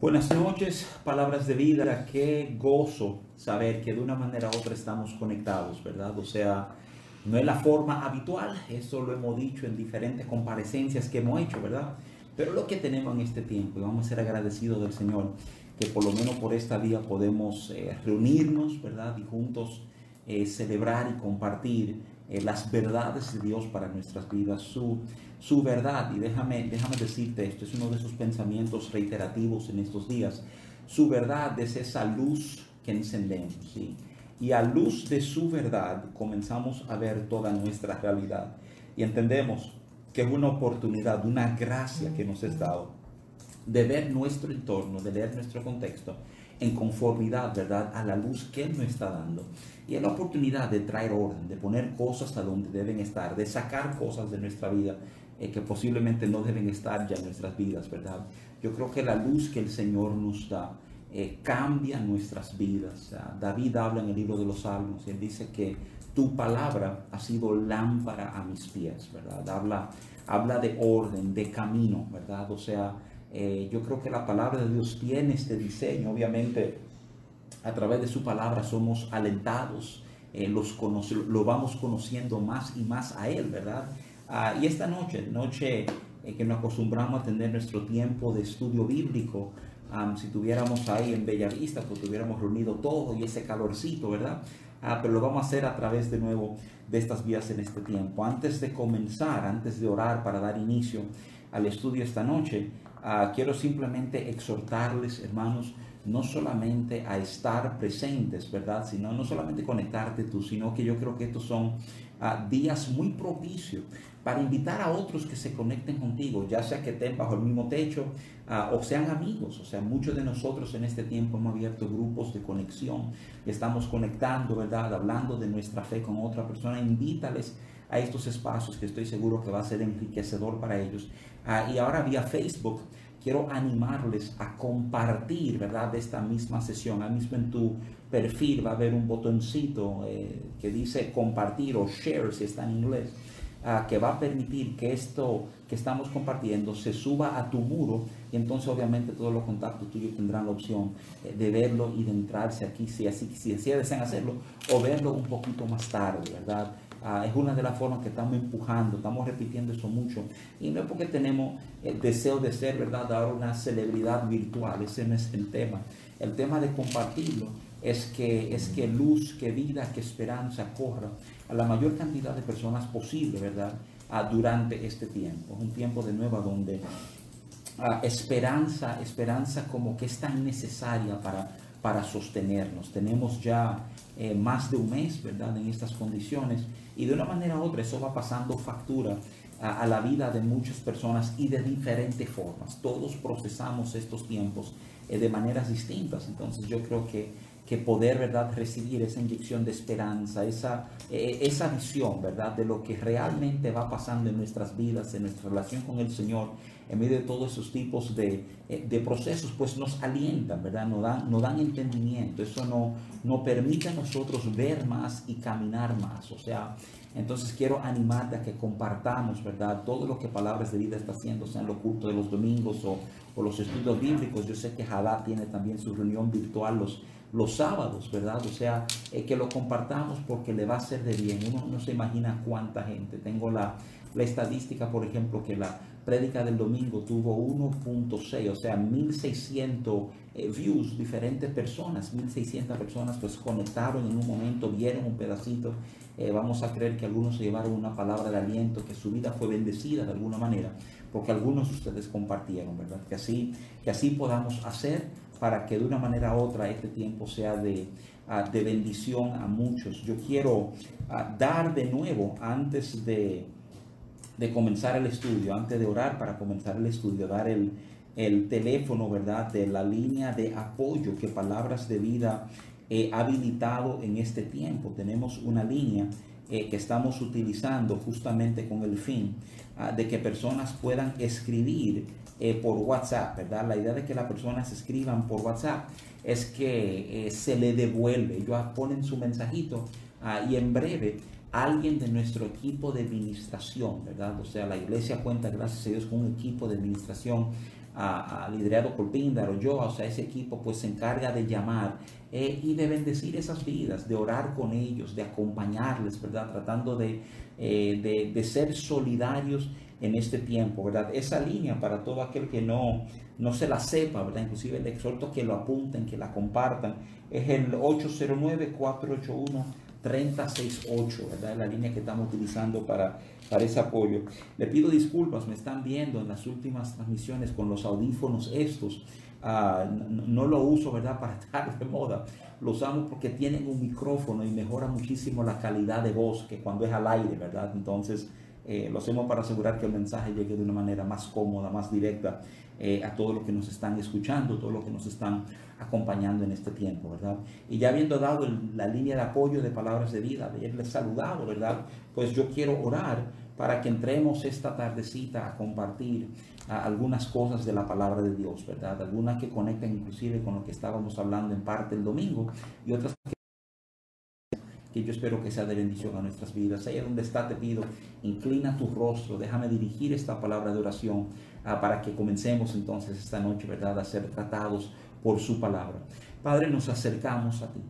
Buenas noches, palabras de vida. Qué gozo saber que de una manera u otra estamos conectados, ¿verdad? O sea, no es la forma habitual, eso lo hemos dicho en diferentes comparecencias que hemos hecho, ¿verdad? Pero lo que tenemos en este tiempo, y vamos a ser agradecidos del Señor, que por lo menos por esta día podemos eh, reunirnos, ¿verdad? Y juntos eh, celebrar y compartir eh, las verdades de Dios para nuestras vidas, su, su verdad. Y déjame, déjame decirte esto, es uno de esos pensamientos reiterativos en estos días. Su verdad es esa luz que encendemos, ¿sí? Y a luz de su verdad comenzamos a ver toda nuestra realidad. Y entendemos que es una oportunidad, una gracia que nos es dado de ver nuestro entorno, de leer nuestro contexto en conformidad, ¿verdad?, a la luz que Él nos está dando. Y es la oportunidad de traer orden, de poner cosas a donde deben estar, de sacar cosas de nuestra vida eh, que posiblemente no deben estar ya en nuestras vidas, ¿verdad? Yo creo que la luz que el Señor nos da eh, cambia nuestras vidas. David habla en el libro de los Salmos y él dice que tu palabra ha sido lámpara a mis pies, ¿verdad? Habla, habla de orden, de camino, ¿verdad? O sea, eh, yo creo que la palabra de Dios tiene este diseño. Obviamente, a través de su palabra somos alentados, eh, los lo vamos conociendo más y más a Él, ¿verdad? Ah, y esta noche, noche eh, que nos acostumbramos a tener nuestro tiempo de estudio bíblico, si tuviéramos ahí en Bella Vista, pues tuviéramos reunido todo y ese calorcito, ¿verdad? Ah, pero lo vamos a hacer a través de nuevo de estas vías en este tiempo. Antes de comenzar, antes de orar para dar inicio al estudio esta noche, Ah, quiero simplemente exhortarles, hermanos, no solamente a estar presentes, ¿verdad? Sino no solamente conectarte tú, sino que yo creo que estos son ah, días muy propicios para invitar a otros que se conecten contigo, ya sea que estén bajo el mismo techo ah, o sean amigos. O sea, muchos de nosotros en este tiempo hemos abierto grupos de conexión estamos conectando, ¿verdad? Hablando de nuestra fe con otra persona. Invítales a estos espacios que estoy seguro que va a ser enriquecedor para ellos. y ahora vía Facebook quiero animarles a compartir, ¿verdad? De esta misma sesión. Ahí mismo en tu perfil va a haber un botoncito eh, que dice compartir o share si está en inglés, que va a permitir que esto que estamos compartiendo se suba a tu muro y entonces obviamente todos los contactos tuyos tendrán la opción eh, de verlo y de entrarse aquí si así, si desean hacerlo o verlo un poquito más tarde, ¿verdad? Ah, es una de las formas que estamos empujando, estamos repitiendo eso mucho. Y no es porque tenemos el deseo de ser, ¿verdad?, ahora una celebridad virtual, ese no es el tema. El tema de compartirlo es que, es que luz, que vida, que esperanza corra a la mayor cantidad de personas posible, ¿verdad?, ah, durante este tiempo. Es un tiempo de nuevo donde ah, esperanza, esperanza como que es tan necesaria para, para sostenernos. Tenemos ya eh, más de un mes, ¿verdad?, en estas condiciones y de una manera u otra eso va pasando factura a, la vida de muchas personas y de diferentes formas. Todos procesamos estos tiempos eh, de maneras distintas. Entonces yo creo que, que poder, ¿verdad?, recibir esa inyección de esperanza, esa, eh, esa visión, ¿verdad?, de lo que realmente va pasando en nuestras vidas, en nuestra relación con el Señor, en medio de todos esos tipos de, eh, de procesos, pues nos alientan, ¿verdad? Nos dan, nos dan entendimiento. Eso no, nos permite a nosotros ver más y caminar más. O sea, entonces quiero animarte a que compartamos, ¿verdad? Todo lo que Palabras de Vida está haciendo, sean los cultos de los domingos o, o los estudios bíblicos. Yo sé que Jadá tiene también su reunión virtual los, los sábados, ¿verdad? O sea, eh, que lo compartamos porque le va a ser de bien. Uno no se imagina cuánta gente. Tengo la, estadística, por ejemplo, que la prédica del domingo tuvo 1.6, o sea, 1600 eh, views, diferentes personas, 1600 personas pues conectaron en un momento, vieron un pedacito. Eh, vamos a creer que algunos se llevaron una palabra de aliento, que su vida fue bendecida de alguna manera, porque algunos de ustedes compartieron, ¿verdad? Que así, que así podamos hacer para que de una manera u otra este tiempo sea de, ah, de bendición a muchos. Yo quiero ah, dar de nuevo antes de de comenzar el estudio, antes de orar para comenzar el estudio, dar el, teléfono, ¿verdad? De la línea de apoyo que Palabras de Vida ha habilitado en este tiempo. Tenemos una línea eh, que estamos utilizando justamente con el fin ah, de que personas puedan escribir eh, por WhatsApp, ¿verdad? La idea de que las personas escriban por WhatsApp es que eh, se le devuelve. Ellos ponen su mensajito ah, y en breve alguien de nuestro equipo de administración, ¿verdad? O sea, la iglesia cuenta, gracias a Dios, con un equipo de administración liderado por Píndaro, yo, o sea, ese equipo pues se encarga de llamar eh, y de bendecir esas vidas, de orar con ellos, de acompañarles, ¿verdad? Tratando de, eh, de, ser solidarios en este tiempo, ¿verdad? Esa línea para todo aquel que no, no se la sepa, ¿verdad? Inclusive le exhorto que lo apunten, que la compartan. Es el 809-481. 368, ¿verdad? La línea que estamos utilizando para, para ese apoyo. Le pido disculpas, me están viendo en las últimas transmisiones con los audífonos estos. Ah, no, lo uso, ¿verdad? Para estar de moda. Lo usamos porque tienen un micrófono y mejora muchísimo la calidad de voz que cuando es al aire, ¿verdad? Entonces, eh, lo hacemos para asegurar que el mensaje llegue de una manera más cómoda, más directa eh, a todos los que nos están escuchando, todos los que nos están acompañando en este tiempo, ¿verdad? Y ya habiendo dado la línea de apoyo de palabras de vida, de haberles saludado, ¿verdad? Pues yo quiero orar para que entremos esta tardecita a compartir algunas cosas de la palabra de Dios, ¿verdad? Algunas que conectan inclusive con lo que estábamos hablando en parte el domingo y otras que que yo espero que sea de bendición a nuestras vidas. Ahí donde está te pido, inclina tu rostro, déjame dirigir esta palabra de oración ah, para que comencemos entonces esta noche, ¿verdad?, a ser tratados por su palabra. Padre, nos acercamos a ti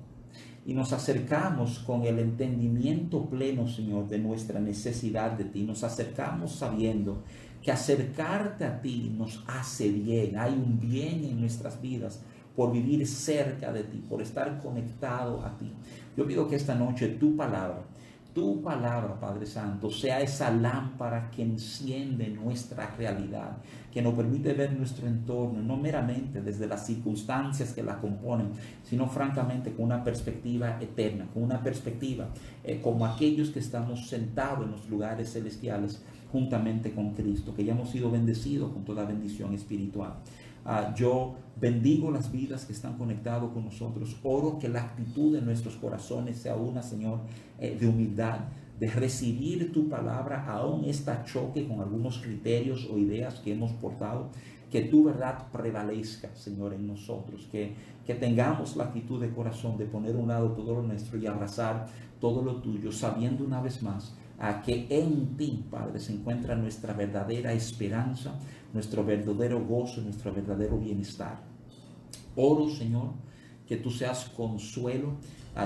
y nos acercamos con el entendimiento pleno, Señor, de nuestra necesidad de ti. Nos acercamos sabiendo que acercarte a ti nos hace bien, hay un bien en nuestras vidas por vivir cerca de ti, por estar conectado a ti. Yo pido que esta noche tu palabra, tu palabra, Padre Santo, sea esa lámpara que enciende nuestra realidad, que nos permite ver nuestro entorno, no meramente desde las circunstancias que la componen, sino francamente con una perspectiva eterna, con una perspectiva eh, como aquellos que estamos sentados en los lugares celestiales juntamente con Cristo, que ya hemos sido bendecidos con toda bendición espiritual. Ah, yo bendigo las vidas que están conectados con nosotros. Oro que la actitud de nuestros corazones sea una, Señor, eh, de humildad, de recibir tu palabra, aún esta choque con algunos criterios o ideas que hemos portado. Que tu verdad prevalezca, Señor, en nosotros. Que, que tengamos la actitud de corazón de poner a un lado todo lo nuestro y abrazar todo lo tuyo, sabiendo una vez más a que en ti, Padre, se encuentra nuestra verdadera esperanza, nuestro verdadero gozo, nuestro verdadero bienestar. Oro, Señor, que tú seas consuelo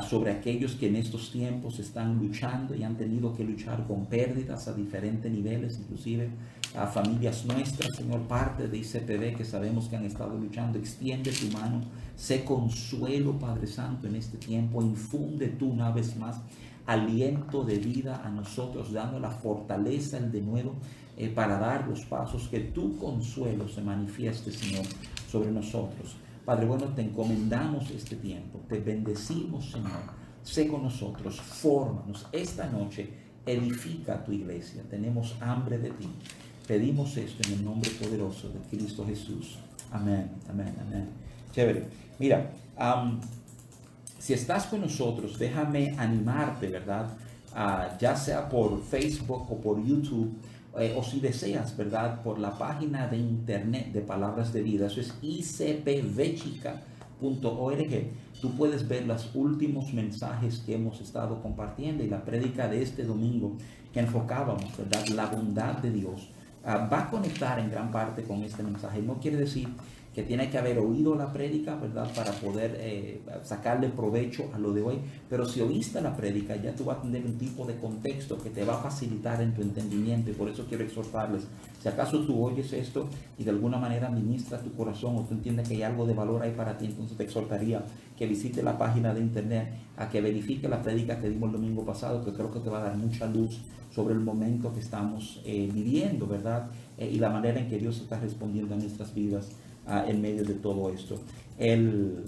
sobre aquellos que en estos tiempos están luchando y han tenido que luchar con pérdidas a diferentes niveles, inclusive a familias nuestras, Señor, parte de ICPD que sabemos que han estado luchando. Extiende tu mano, sé consuelo, Padre Santo, en este tiempo. Infunde tú una vez más aliento de vida a nosotros, dando la fortaleza, el de nuevo, eh, para dar los pasos, que tu consuelo se manifieste, Señor, sobre nosotros. Padre bueno, te encomendamos este tiempo, te bendecimos, Señor. Sé con nosotros, fórmanos. Esta noche edifica tu iglesia. Tenemos hambre de ti. Pedimos esto en el nombre poderoso de Cristo Jesús. Amén, amén, amén. Chévere. Mira, si estás con nosotros, déjame animarte, ¿verdad? Ah, ya sea por Facebook o por YouTube, eh, o si deseas, ¿verdad? Por la página de internet de Palabras de Vida, eso es icpvechica.org. Tú puedes ver los últimos mensajes que hemos estado compartiendo y la prédica de este domingo que enfocábamos, ¿verdad? La bondad de Dios. Ah, va a conectar en gran parte con este mensaje. No quiere decir que tiene que haber oído la prédica, ¿verdad? Para poder eh, sacarle provecho a lo de hoy. Pero si oíste la prédica, ya tú vas a tener un tipo de contexto que te va a facilitar en tu entendimiento. Y por eso quiero exhortarles, si acaso tú oyes esto y de alguna manera ministra tu corazón o tú entiendes que hay algo de valor ahí para ti, entonces te exhortaría que visite la página de internet, a que verifique la prédica que dimos el domingo pasado, que creo que te va a dar mucha luz sobre el momento que estamos eh, viviendo, ¿verdad? Eh, y la manera en que Dios está respondiendo a nuestras vidas en medio de todo esto. El,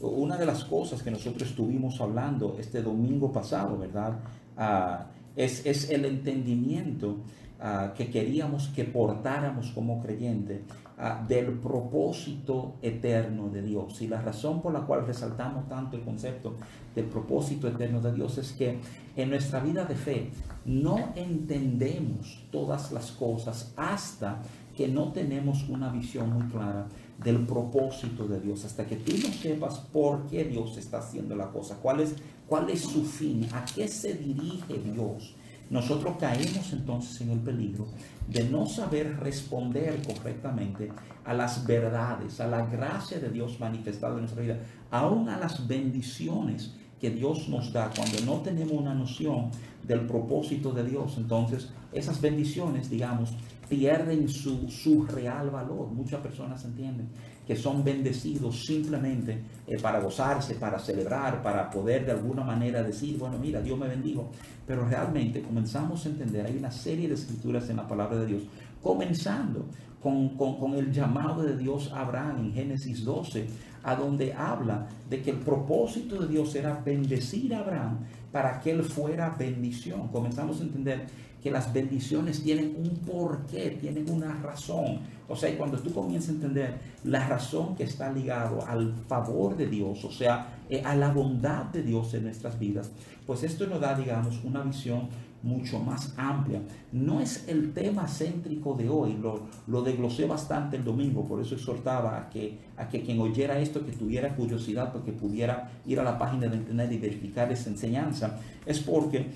una de las cosas que nosotros estuvimos hablando este domingo pasado, ¿verdad? Ah, es, es, el entendimiento ah, que queríamos que portáramos como creyente ah, del propósito eterno de Dios. Y la razón por la cual resaltamos tanto el concepto del propósito eterno de Dios es que en nuestra vida de fe no entendemos todas las cosas hasta que no tenemos una visión muy clara del propósito de Dios, hasta que tú no sepas por qué Dios está haciendo la cosa, cuál es, cuál es su fin, a qué se dirige Dios nosotros caemos entonces en el peligro de no saber responder correctamente a las verdades, a la gracia de Dios manifestada en nuestra vida, aún a las bendiciones que Dios nos da cuando no tenemos una noción del propósito de Dios. Entonces, esas bendiciones, digamos, pierden su, su real valor. Muchas personas entienden que son bendecidos simplemente eh, para gozarse, para celebrar, para poder de alguna manera decir, bueno, mira, Dios me bendijo. Pero realmente comenzamos a entender, hay una serie de escrituras en la palabra de Dios, comenzando con, con, con el llamado de Dios a Abraham en Génesis 12, a donde habla de que el propósito de Dios era bendecir a Abraham para que él fuera bendición. Comenzamos a entender que las bendiciones tienen un porqué, tienen una razón. O sea, cuando tú comienzas a entender la razón que está ligado al favor de Dios, o sea, eh, a la bondad de Dios en nuestras vidas, pues esto nos da, digamos, una visión mucho más amplia. No es el tema céntrico de hoy, lo, lo desglosé bastante el domingo, por eso exhortaba a que, a que quien oyera esto, que tuviera curiosidad, porque pudiera ir a la página de internet y verificar esa enseñanza, es porque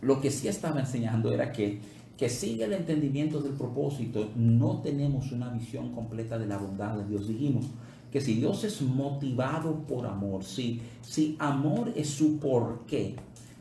lo que sí estaba enseñando era que, que sigue el entendimiento del propósito, no tenemos una visión completa de la bondad de Dios. Dijimos que si Dios es motivado por amor, si, si amor es su porqué,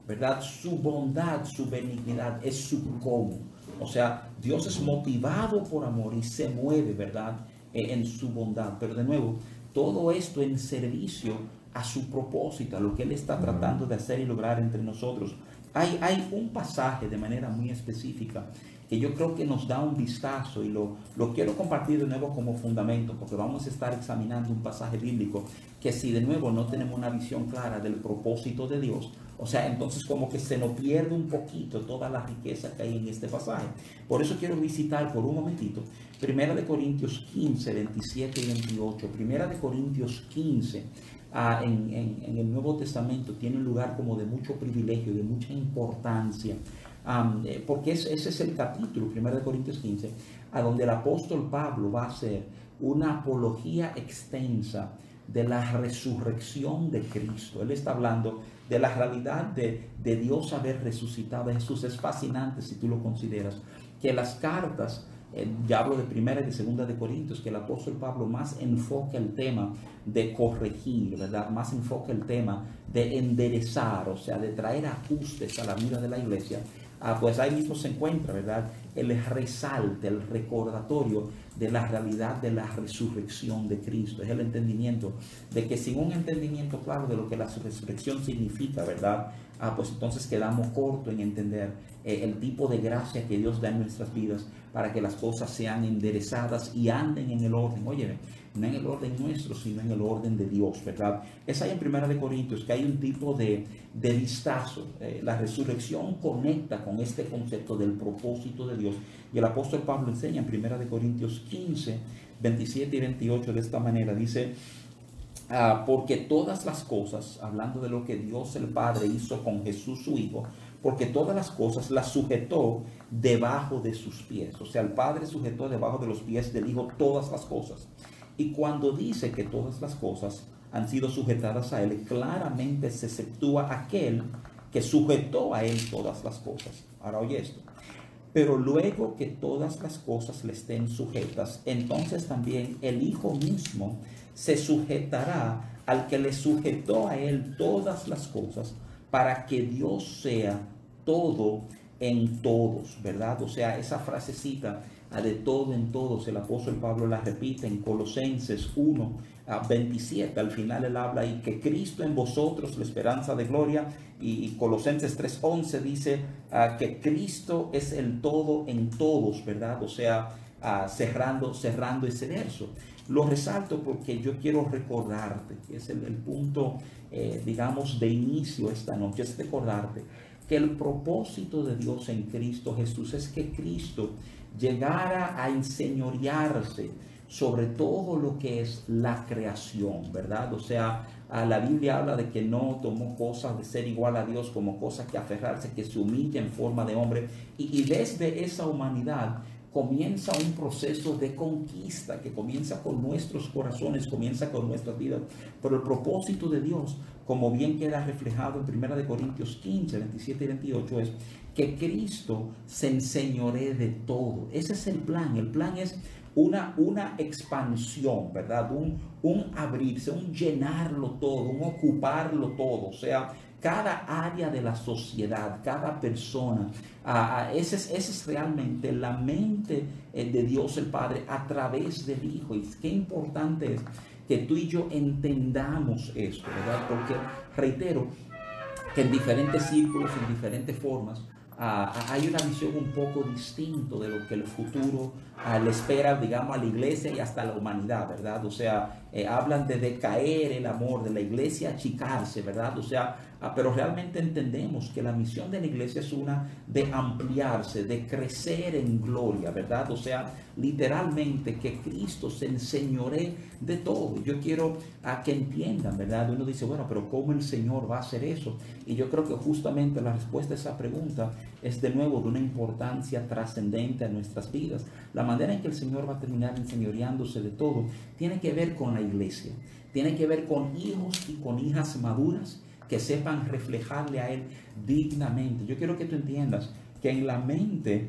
¿verdad? Su bondad, su benignidad es su cómo. O sea, Dios es motivado por amor y se mueve, ¿verdad? Eh, en su bondad. Pero de nuevo, todo esto en servicio a su propósito, a lo que Él está tratando de hacer y lograr entre nosotros. Hay, un pasaje de manera muy específica que yo creo que nos da un vistazo y lo, lo quiero compartir de nuevo como fundamento, porque vamos a estar examinando un pasaje bíblico que si de nuevo no tenemos una visión clara del propósito de Dios, o sea, entonces como que se nos pierde un poquito toda la riqueza que hay en este pasaje. Por eso quiero visitar por un momentito Primera de Corintios 15, 27 y 28. Primera de Corintios 15 en, el Nuevo Testamento tiene un lugar como de mucho privilegio, de mucha importancia, eh, porque ese es el capítulo, 1 Corintios 15, a donde el apóstol Pablo va a hacer una apología extensa de la resurrección de Cristo. Él está hablando de la realidad de, de Dios haber resucitado a Jesús. Es fascinante si tú lo consideras, que las cartas ya hablo de primera y de segunda de Corintios, que el apóstol Pablo más enfoca el tema de corregir, ¿verdad? Más enfoca el tema de enderezar, o sea, de traer ajustes a la vida de la iglesia. Ah, pues ahí mismo se encuentra, ¿verdad? El resalte, el recordatorio de la realidad de la resurrección de Cristo. Es el entendimiento de que sin un entendimiento claro de lo que la resurrección significa, ¿verdad? Ah, pues entonces quedamos cortos en entender eh, el tipo de gracia que Dios da en nuestras vidas para que las cosas sean enderezadas y anden en el orden. Oye, no en el orden nuestro, sino en el orden de Dios, ¿verdad? Es ahí en Primera de Corintios que hay un tipo de, de vistazo. Eh, la resurrección conecta con este concepto del propósito de Dios. Y el apóstol Pablo enseña en Primera de Corintios 15, 27 y 28 de esta manera. Dice, ah, porque todas las cosas, hablando de lo que Dios el Padre hizo con Jesús su Hijo, porque todas las cosas las sujetó debajo de sus pies. O sea, el Padre sujetó debajo de los pies del Hijo todas las cosas. Y cuando dice que todas las cosas han sido sujetadas a Él, claramente se exceptúa aquel que sujetó a Él todas las cosas. Ahora oye esto. Pero luego que todas las cosas le estén sujetas, entonces también el Hijo mismo se sujetará al que le sujetó a Él todas las cosas para que Dios sea todo en todos, ¿verdad? O sea, esa frasecita de todo en todos, el apóstol Pablo la repite en Colosenses 1, a 27, al final él habla y que Cristo en vosotros, la esperanza de gloria, y, Colosenses 3.11 dice ah, que Cristo es el todo en todos, ¿verdad? O sea, ah, cerrando, cerrando ese verso. Lo resalto porque yo quiero recordarte, que es el, punto, eh, digamos, de inicio esta noche, es recordarte que el propósito de Dios en Cristo Jesús es que Cristo llegara a enseñorearse sobre todo lo que es la creación, ¿verdad? O sea, la Biblia habla de que no tomó cosas de ser igual a Dios como cosas que aferrarse, que se humilla en forma de hombre. Y, y desde esa humanidad comienza un proceso de conquista que comienza con nuestros corazones, comienza con nuestras vidas. Pero el propósito de Dios, como bien queda reflejado en 1 Corintios 15, 27 y 28, es que Cristo se enseñoree de todo. Ese es el plan. El plan es una, una expansión, ¿verdad? Un, un abrirse, un llenarlo todo, un ocuparlo todo. O sea, cada área de la sociedad, cada persona. Uh, esa, es, es, realmente la mente eh, de Dios el Padre a través del Hijo. Y qué importante es que tú y yo entendamos esto, ¿verdad? Porque, reitero, que en diferentes círculos, en diferentes formas, uh, hay una visión un poco distinta de lo que el futuro uh, le espera, digamos, a la iglesia y hasta a la humanidad, ¿verdad? O sea, eh, hablan de decaer el amor, de la iglesia achicarse, ¿verdad? O sea, Ah, pero realmente entendemos que la misión de la iglesia es una de ampliarse, de crecer en gloria, ¿verdad? O sea, literalmente que Cristo se enseñore de todo. Yo quiero a que entiendan, ¿verdad? Uno dice, bueno, pero ¿cómo el Señor va a hacer eso? Y yo creo que justamente la respuesta a esa pregunta es de nuevo de una importancia trascendente a nuestras vidas. La manera en que el Señor va a terminar enseñoreándose de todo tiene que ver con la iglesia, tiene que ver con hijos y con hijas maduras que sepan reflejarle a Él dignamente. Yo quiero que tú entiendas que en la mente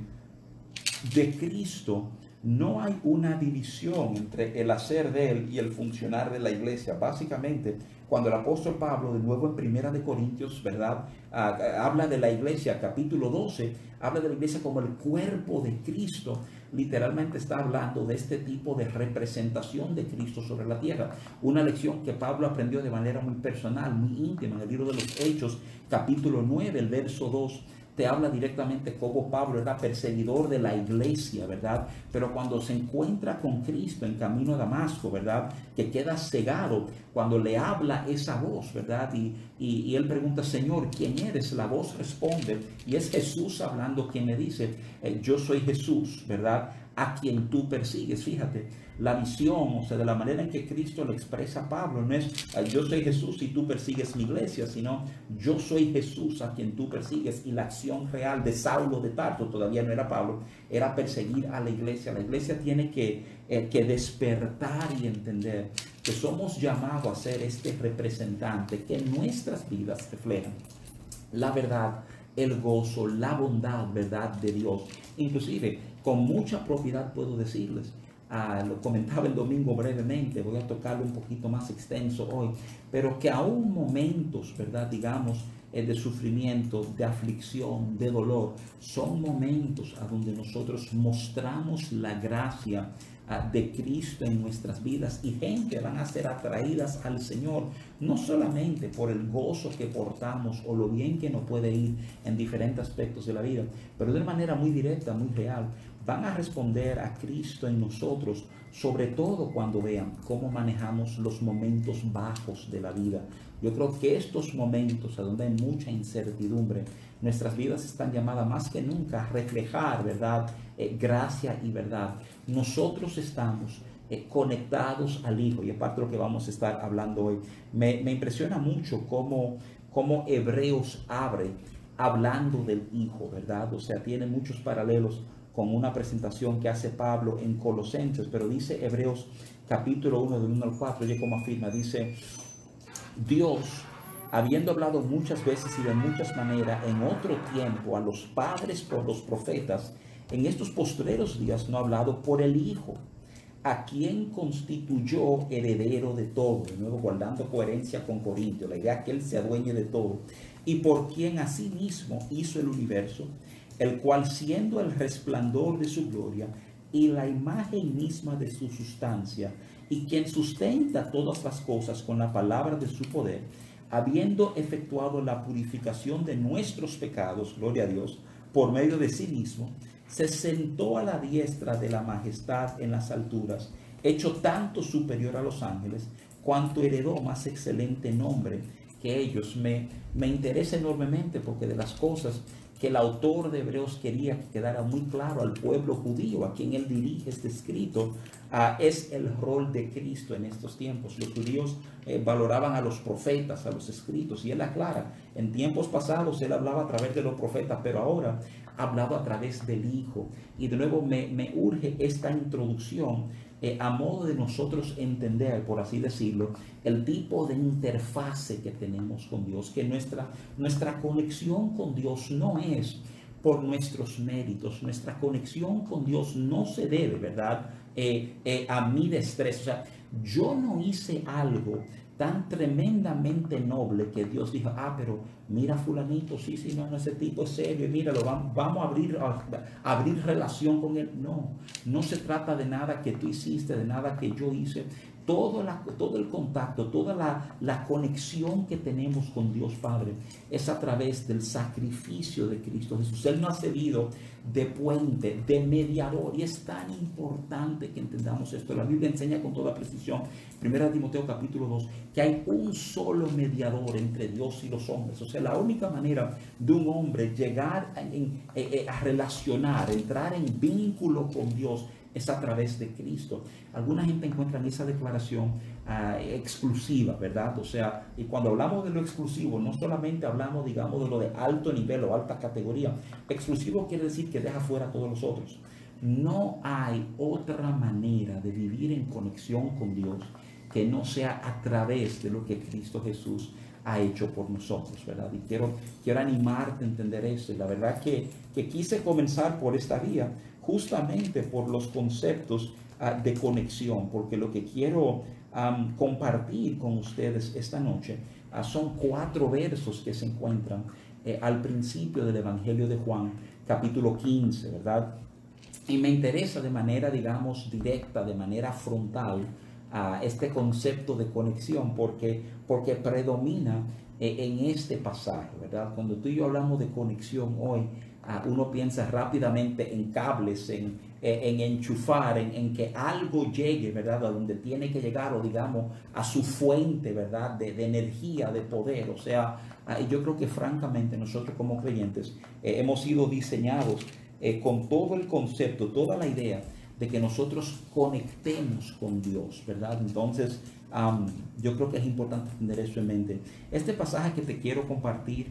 de Cristo no hay una división entre el hacer de Él y el funcionar de la iglesia. Básicamente, cuando el apóstol Pablo, de nuevo en Primera de Corintios, ¿verdad? Ah, habla de la iglesia, capítulo 12, habla de la iglesia como el cuerpo de Cristo literalmente está hablando de este tipo de representación de Cristo sobre la tierra. Una lección que Pablo aprendió de manera muy personal, muy íntima, en el libro de los Hechos, capítulo 9, el verso 2 te habla directamente cómo Pablo era perseguidor de la iglesia, ¿verdad? Pero cuando se encuentra con Cristo en camino a Damasco, ¿verdad? Que queda cegado cuando le habla esa voz, ¿verdad? Y, y, él pregunta, Señor, ¿quién eres? La voz responde, y es Jesús hablando quien le dice, eh, yo soy Jesús, ¿verdad? A quien tú persigues, fíjate la visión, o sea, de la manera en que Cristo le expresa a Pablo. No es yo soy Jesús y tú persigues mi iglesia, sino yo soy Jesús a quien tú persigues. Y la acción real de Saulo de Tarso, todavía no era Pablo, era perseguir a la iglesia. La iglesia tiene que, eh, que despertar y entender que somos llamados a ser este representante que nuestras vidas reflejan la verdad, el gozo, la bondad, verdad de Dios. Inclusive, con mucha propiedad puedo decirles Ah, lo comentaba el domingo brevemente, voy a tocarlo un poquito más extenso hoy, pero que aún momentos, ¿verdad? Digamos, eh, de sufrimiento, de aflicción, de dolor, son momentos a donde nosotros mostramos la gracia ah, de Cristo en nuestras vidas y gente van a ser atraídas al Señor, no solamente por el gozo que portamos o lo bien que nos puede ir en diferentes aspectos de la vida, pero de manera muy directa, muy real, van a responder a Cristo en nosotros, sobre todo cuando vean cómo manejamos los momentos bajos de la vida. Yo creo que estos momentos, donde hay mucha incertidumbre, nuestras vidas están llamadas más que nunca a reflejar, ¿verdad? Eh, gracia y verdad. Nosotros estamos eh, conectados al Hijo, y aparte de lo que vamos a estar hablando hoy, me, me impresiona mucho cómo, cómo Hebreos abre hablando del Hijo, ¿verdad? O sea, tiene muchos paralelos con una presentación que hace Pablo en Colosenses, pero dice Hebreos capítulo 1 del 1 al 4, oye como afirma, dice, Dios, habiendo hablado muchas veces y de muchas maneras en otro tiempo a los padres por los profetas, en estos postreros días no ha hablado por el Hijo, a quien constituyó heredero de todo, de nuevo guardando coherencia con Corintio, la idea que él se adueñe de todo, y por quien asimismo hizo el universo, el cual siendo el resplandor de su gloria y la imagen misma de su sustancia, y quien sustenta todas las cosas con la palabra de su poder, habiendo efectuado la purificación de nuestros pecados, gloria a Dios, por medio de sí mismo, se sentó a la diestra de la majestad en las alturas, hecho tanto superior a los ángeles, cuanto heredó más excelente nombre que ellos. Me, me interesa enormemente porque de las cosas que el autor de Hebreos quería que quedara muy claro al pueblo judío a quien él dirige este escrito, es el rol de Cristo en estos tiempos. Los judíos eh, valoraban a los profetas, a los escritos, y él aclara, en tiempos pasados él hablaba a través de los profetas, pero ahora ha hablado a través del Hijo. Y de nuevo me urge esta introducción eh, a modo de nosotros entender, por así decirlo, el tipo de interfase que tenemos con Dios, que nuestra, nuestra conexión con Dios no es por nuestros méritos, nuestra conexión con Dios no se debe, ¿verdad? Eh, eh, a mi destreza. O sea, yo no hice algo tan tremendamente noble que Dios dijo, ah, pero mira fulanito, sí, sí, no, ese tipo es serio, míralo, vamos, vamos a, abrir, abrir relación con él. No, no se trata de nada que tú hiciste, de nada que yo hice, todo, la, todo el contacto, toda la, la, conexión que tenemos con Dios Padre es a través del sacrificio de Cristo Jesús. Él nos ha servido de puente, de mediador, y es tan importante que entendamos esto. La Biblia enseña con toda precisión, 1 Timoteo capítulo 2, que hay un solo mediador entre Dios y los hombres. O sea, la única manera de un hombre llegar a, eh, eh, a relacionar, entrar en vínculo con Dios, es a través de Cristo. Alguna gente encuentra en esa declaración ah, exclusiva, ¿verdad? O sea, y cuando hablamos de lo exclusivo, no solamente hablamos, digamos, de lo de alto nivel o alta categoría. Exclusivo quiere decir que deja fuera a todos los otros. No hay otra manera de vivir en conexión con Dios que no sea a través de lo que Cristo Jesús ha hecho por nosotros, ¿verdad? Y quiero, quiero animarte a entender eso. Y la verdad que, que quise comenzar por esta vía justamente por los conceptos ah, de conexión, porque lo que quiero compartir con ustedes esta noche ah, son cuatro versos que se encuentran eh, al principio del Evangelio de Juan, capítulo 15, ¿verdad? Y me interesa de manera, digamos, directa, de manera frontal, a este concepto de conexión, porque, porque predomina eh, en este pasaje, ¿verdad? Cuando tú y yo hablamos de conexión hoy, uno piensa rápidamente en cables, en, en enchufar, en, que algo llegue, ¿verdad? A donde tiene que llegar, o digamos, a su fuente, ¿verdad? De, energía, de poder. O sea, yo creo que francamente nosotros como creyentes eh, hemos sido diseñados eh, con todo el concepto, toda la idea de que nosotros conectemos con Dios, ¿verdad? Entonces, yo creo que es importante tener eso en mente. Este pasaje que te quiero compartir,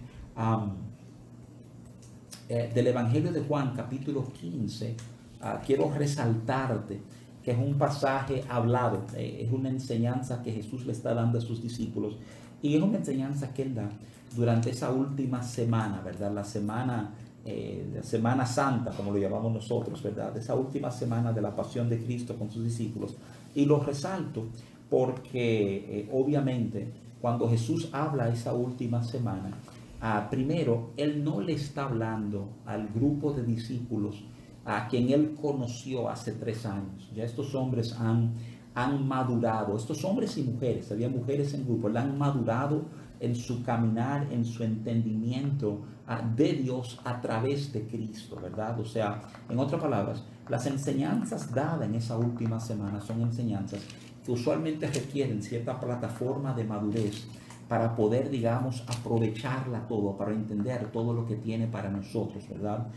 eh, del Evangelio de Juan, capítulo 15, ah, quiero resaltarte que es un pasaje hablado, eh, es una enseñanza que Jesús le está dando a sus discípulos y es una enseñanza que él da durante esa última semana, ¿verdad? La semana, eh, la Semana Santa, como lo llamamos nosotros, ¿verdad? Esa última semana de la pasión de Cristo con sus discípulos. Y lo resalto porque obviamente cuando Jesús habla esa última semana, Ah, primero, Él no le está hablando al grupo de discípulos a quien Él conoció hace tres años. Ya estos hombres han, han madurado, estos hombres y mujeres, había mujeres en grupo, han madurado en su caminar, en su entendimiento ah, de Dios a través de Cristo, ¿verdad? O sea, en otras palabras, las enseñanzas dadas en esa última semana son enseñanzas que usualmente requieren cierta plataforma de madurez para poder, digamos, aprovecharla todo, para entender todo lo que tiene para nosotros, ¿verdad?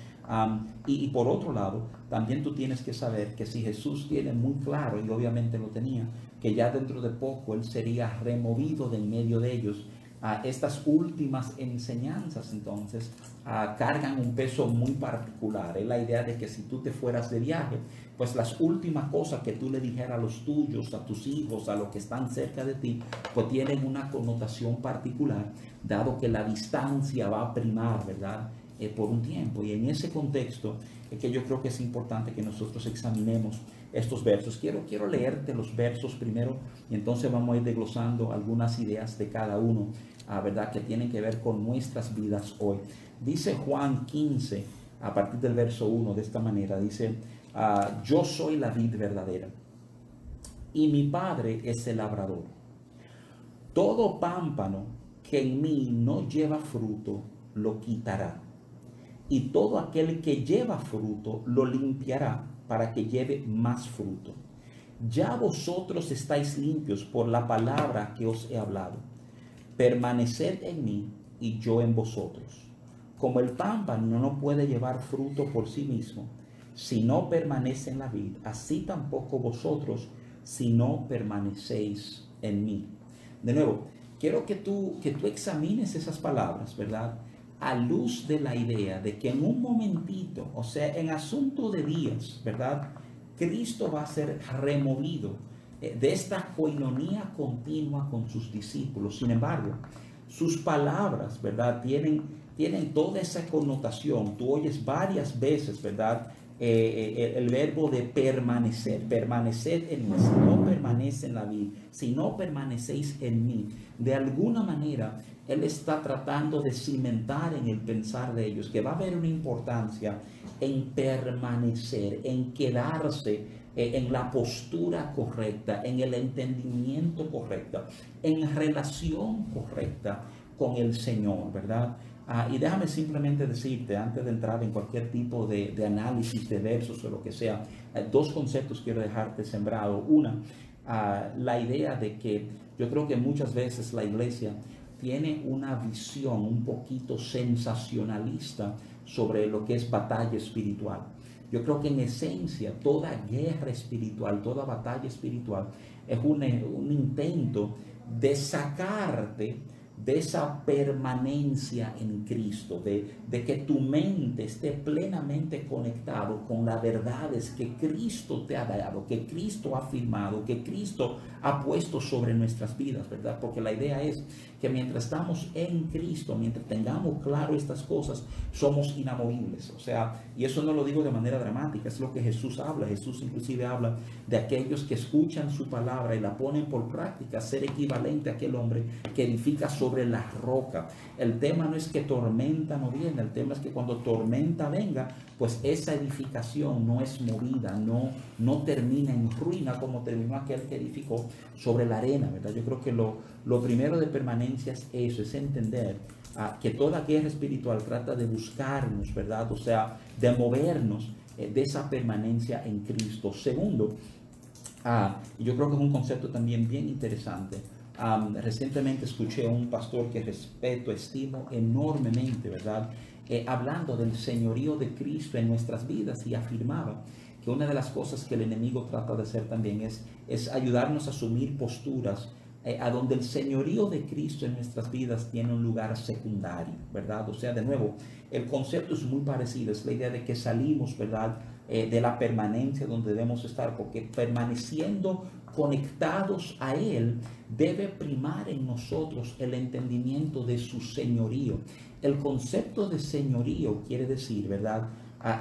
y, por otro lado, también tú tienes que saber que si Jesús tiene muy claro, y obviamente lo tenía, que ya dentro de poco Él sería removido de en medio de ellos, a estas últimas enseñanzas entonces cargan un peso muy particular. Es la idea de que si tú te fueras de viaje, pues las últimas cosas que tú le dijeras a los tuyos, a tus hijos, a los que están cerca de ti, pues tienen una connotación particular, dado que la distancia va a primar, ¿verdad? Eh, por un tiempo. Y en ese contexto es que yo creo que es importante que nosotros examinemos estos versos. Quiero, quiero leerte los versos primero y entonces vamos a ir desglosando algunas ideas de cada uno, ¿verdad? Que tienen que ver con nuestras vidas hoy. Dice Juan 15, a partir del verso 1, de esta manera, dice, ah, yo soy la vid verdadera y mi padre es el labrador. Todo pámpano que en mí no lleva fruto, lo quitará. Y todo aquel que lleva fruto, lo limpiará para que lleve más fruto. Ya vosotros estáis limpios por la palabra que os he hablado. Permaneced en mí y yo en vosotros como el pámpano no puede llevar fruto por sí mismo, si no permanece en la vid, así tampoco vosotros si no permanecéis en mí. De nuevo, quiero que tú, que tú examines esas palabras, ¿verdad? A luz de la idea de que en un momentito, o sea, en asunto de días, ¿verdad? Cristo va a ser removido de esta coinonía continua con sus discípulos. Sin embargo, sus palabras, ¿verdad? Tienen, tienen toda esa connotación. Tú oyes varias veces, ¿verdad? Eh, eh, el verbo de permanecer, permanecer en mí, si no permanece en la vida, si no permanecéis en mí, de alguna manera Él está tratando de cimentar en el pensar de ellos que va a haber una importancia en permanecer, en quedarse eh, en la postura correcta, en el entendimiento correcto, en relación correcta con el Señor, ¿verdad? Ah, y déjame simplemente decirte, antes de entrar en cualquier tipo de, análisis de versos o lo que sea, eh, dos conceptos quiero dejarte sembrado. Una, ah, la idea de que yo creo que muchas veces la iglesia tiene una visión un poquito sensacionalista sobre lo que es batalla espiritual. Yo creo que en esencia toda guerra espiritual, toda batalla espiritual es un, un intento de sacarte de esa permanencia en Cristo, de, de, que tu mente esté plenamente conectado con las verdades que Cristo te ha dado, que Cristo ha firmado, que Cristo ha puesto sobre nuestras vidas, ¿verdad? Porque la idea es que mientras estamos en Cristo, mientras tengamos claro estas cosas, somos inamovibles. O sea, y eso no lo digo de manera dramática, es lo que Jesús habla. Jesús inclusive habla de aquellos que escuchan su palabra y la ponen por práctica, ser equivalente a aquel hombre que edifica sobre la roca. El tema no es que tormenta no viene, el tema es que cuando tormenta venga, pues esa edificación no es movida, no, no termina en ruina como terminó aquel que edificó sobre la arena, ¿verdad? Yo creo que lo, lo primero de permanencia es eso, es entender ah, que toda guerra espiritual trata de buscarnos, ¿verdad? O sea, de movernos eh, de esa permanencia en Cristo. Segundo, ah, yo creo que es un concepto también bien interesante. recientemente escuché a un pastor que respeto, estimo enormemente, ¿verdad? Eh, hablando del señorío de Cristo en nuestras vidas y afirmaba que una de las cosas que el enemigo trata de hacer también es, es ayudarnos a asumir posturas eh, a donde el señorío de Cristo en nuestras vidas tiene un lugar secundario, ¿verdad? O sea, de nuevo, el concepto es muy parecido, es la idea de que salimos, ¿verdad? Eh, de la permanencia donde debemos estar, porque permaneciendo conectados a Él debe primar en nosotros el entendimiento de su señorío. El concepto de señorío quiere decir, ¿verdad?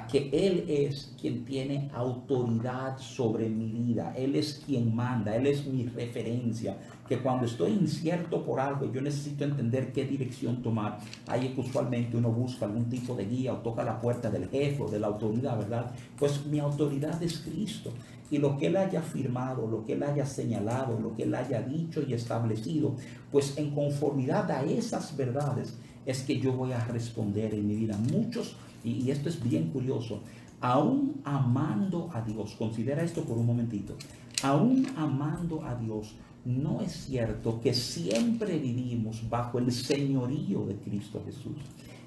que Él es quien tiene autoridad sobre mi vida, Él es quien manda, Él es mi referencia, que cuando estoy incierto por algo, yo necesito entender qué dirección tomar. Ahí que usualmente uno busca algún tipo de guía o toca la puerta del jefe o de la autoridad, ¿verdad? Pues mi autoridad es Cristo. Y lo que Él haya firmado, lo que Él haya señalado, lo que Él haya dicho y establecido, pues en conformidad a esas verdades es que yo voy a responder en mi vida. Muchos y, esto es bien curioso, aún amando a Dios, considera esto por un momentito, aún amando a Dios, no es cierto que siempre vivimos bajo el señorío de Cristo Jesús.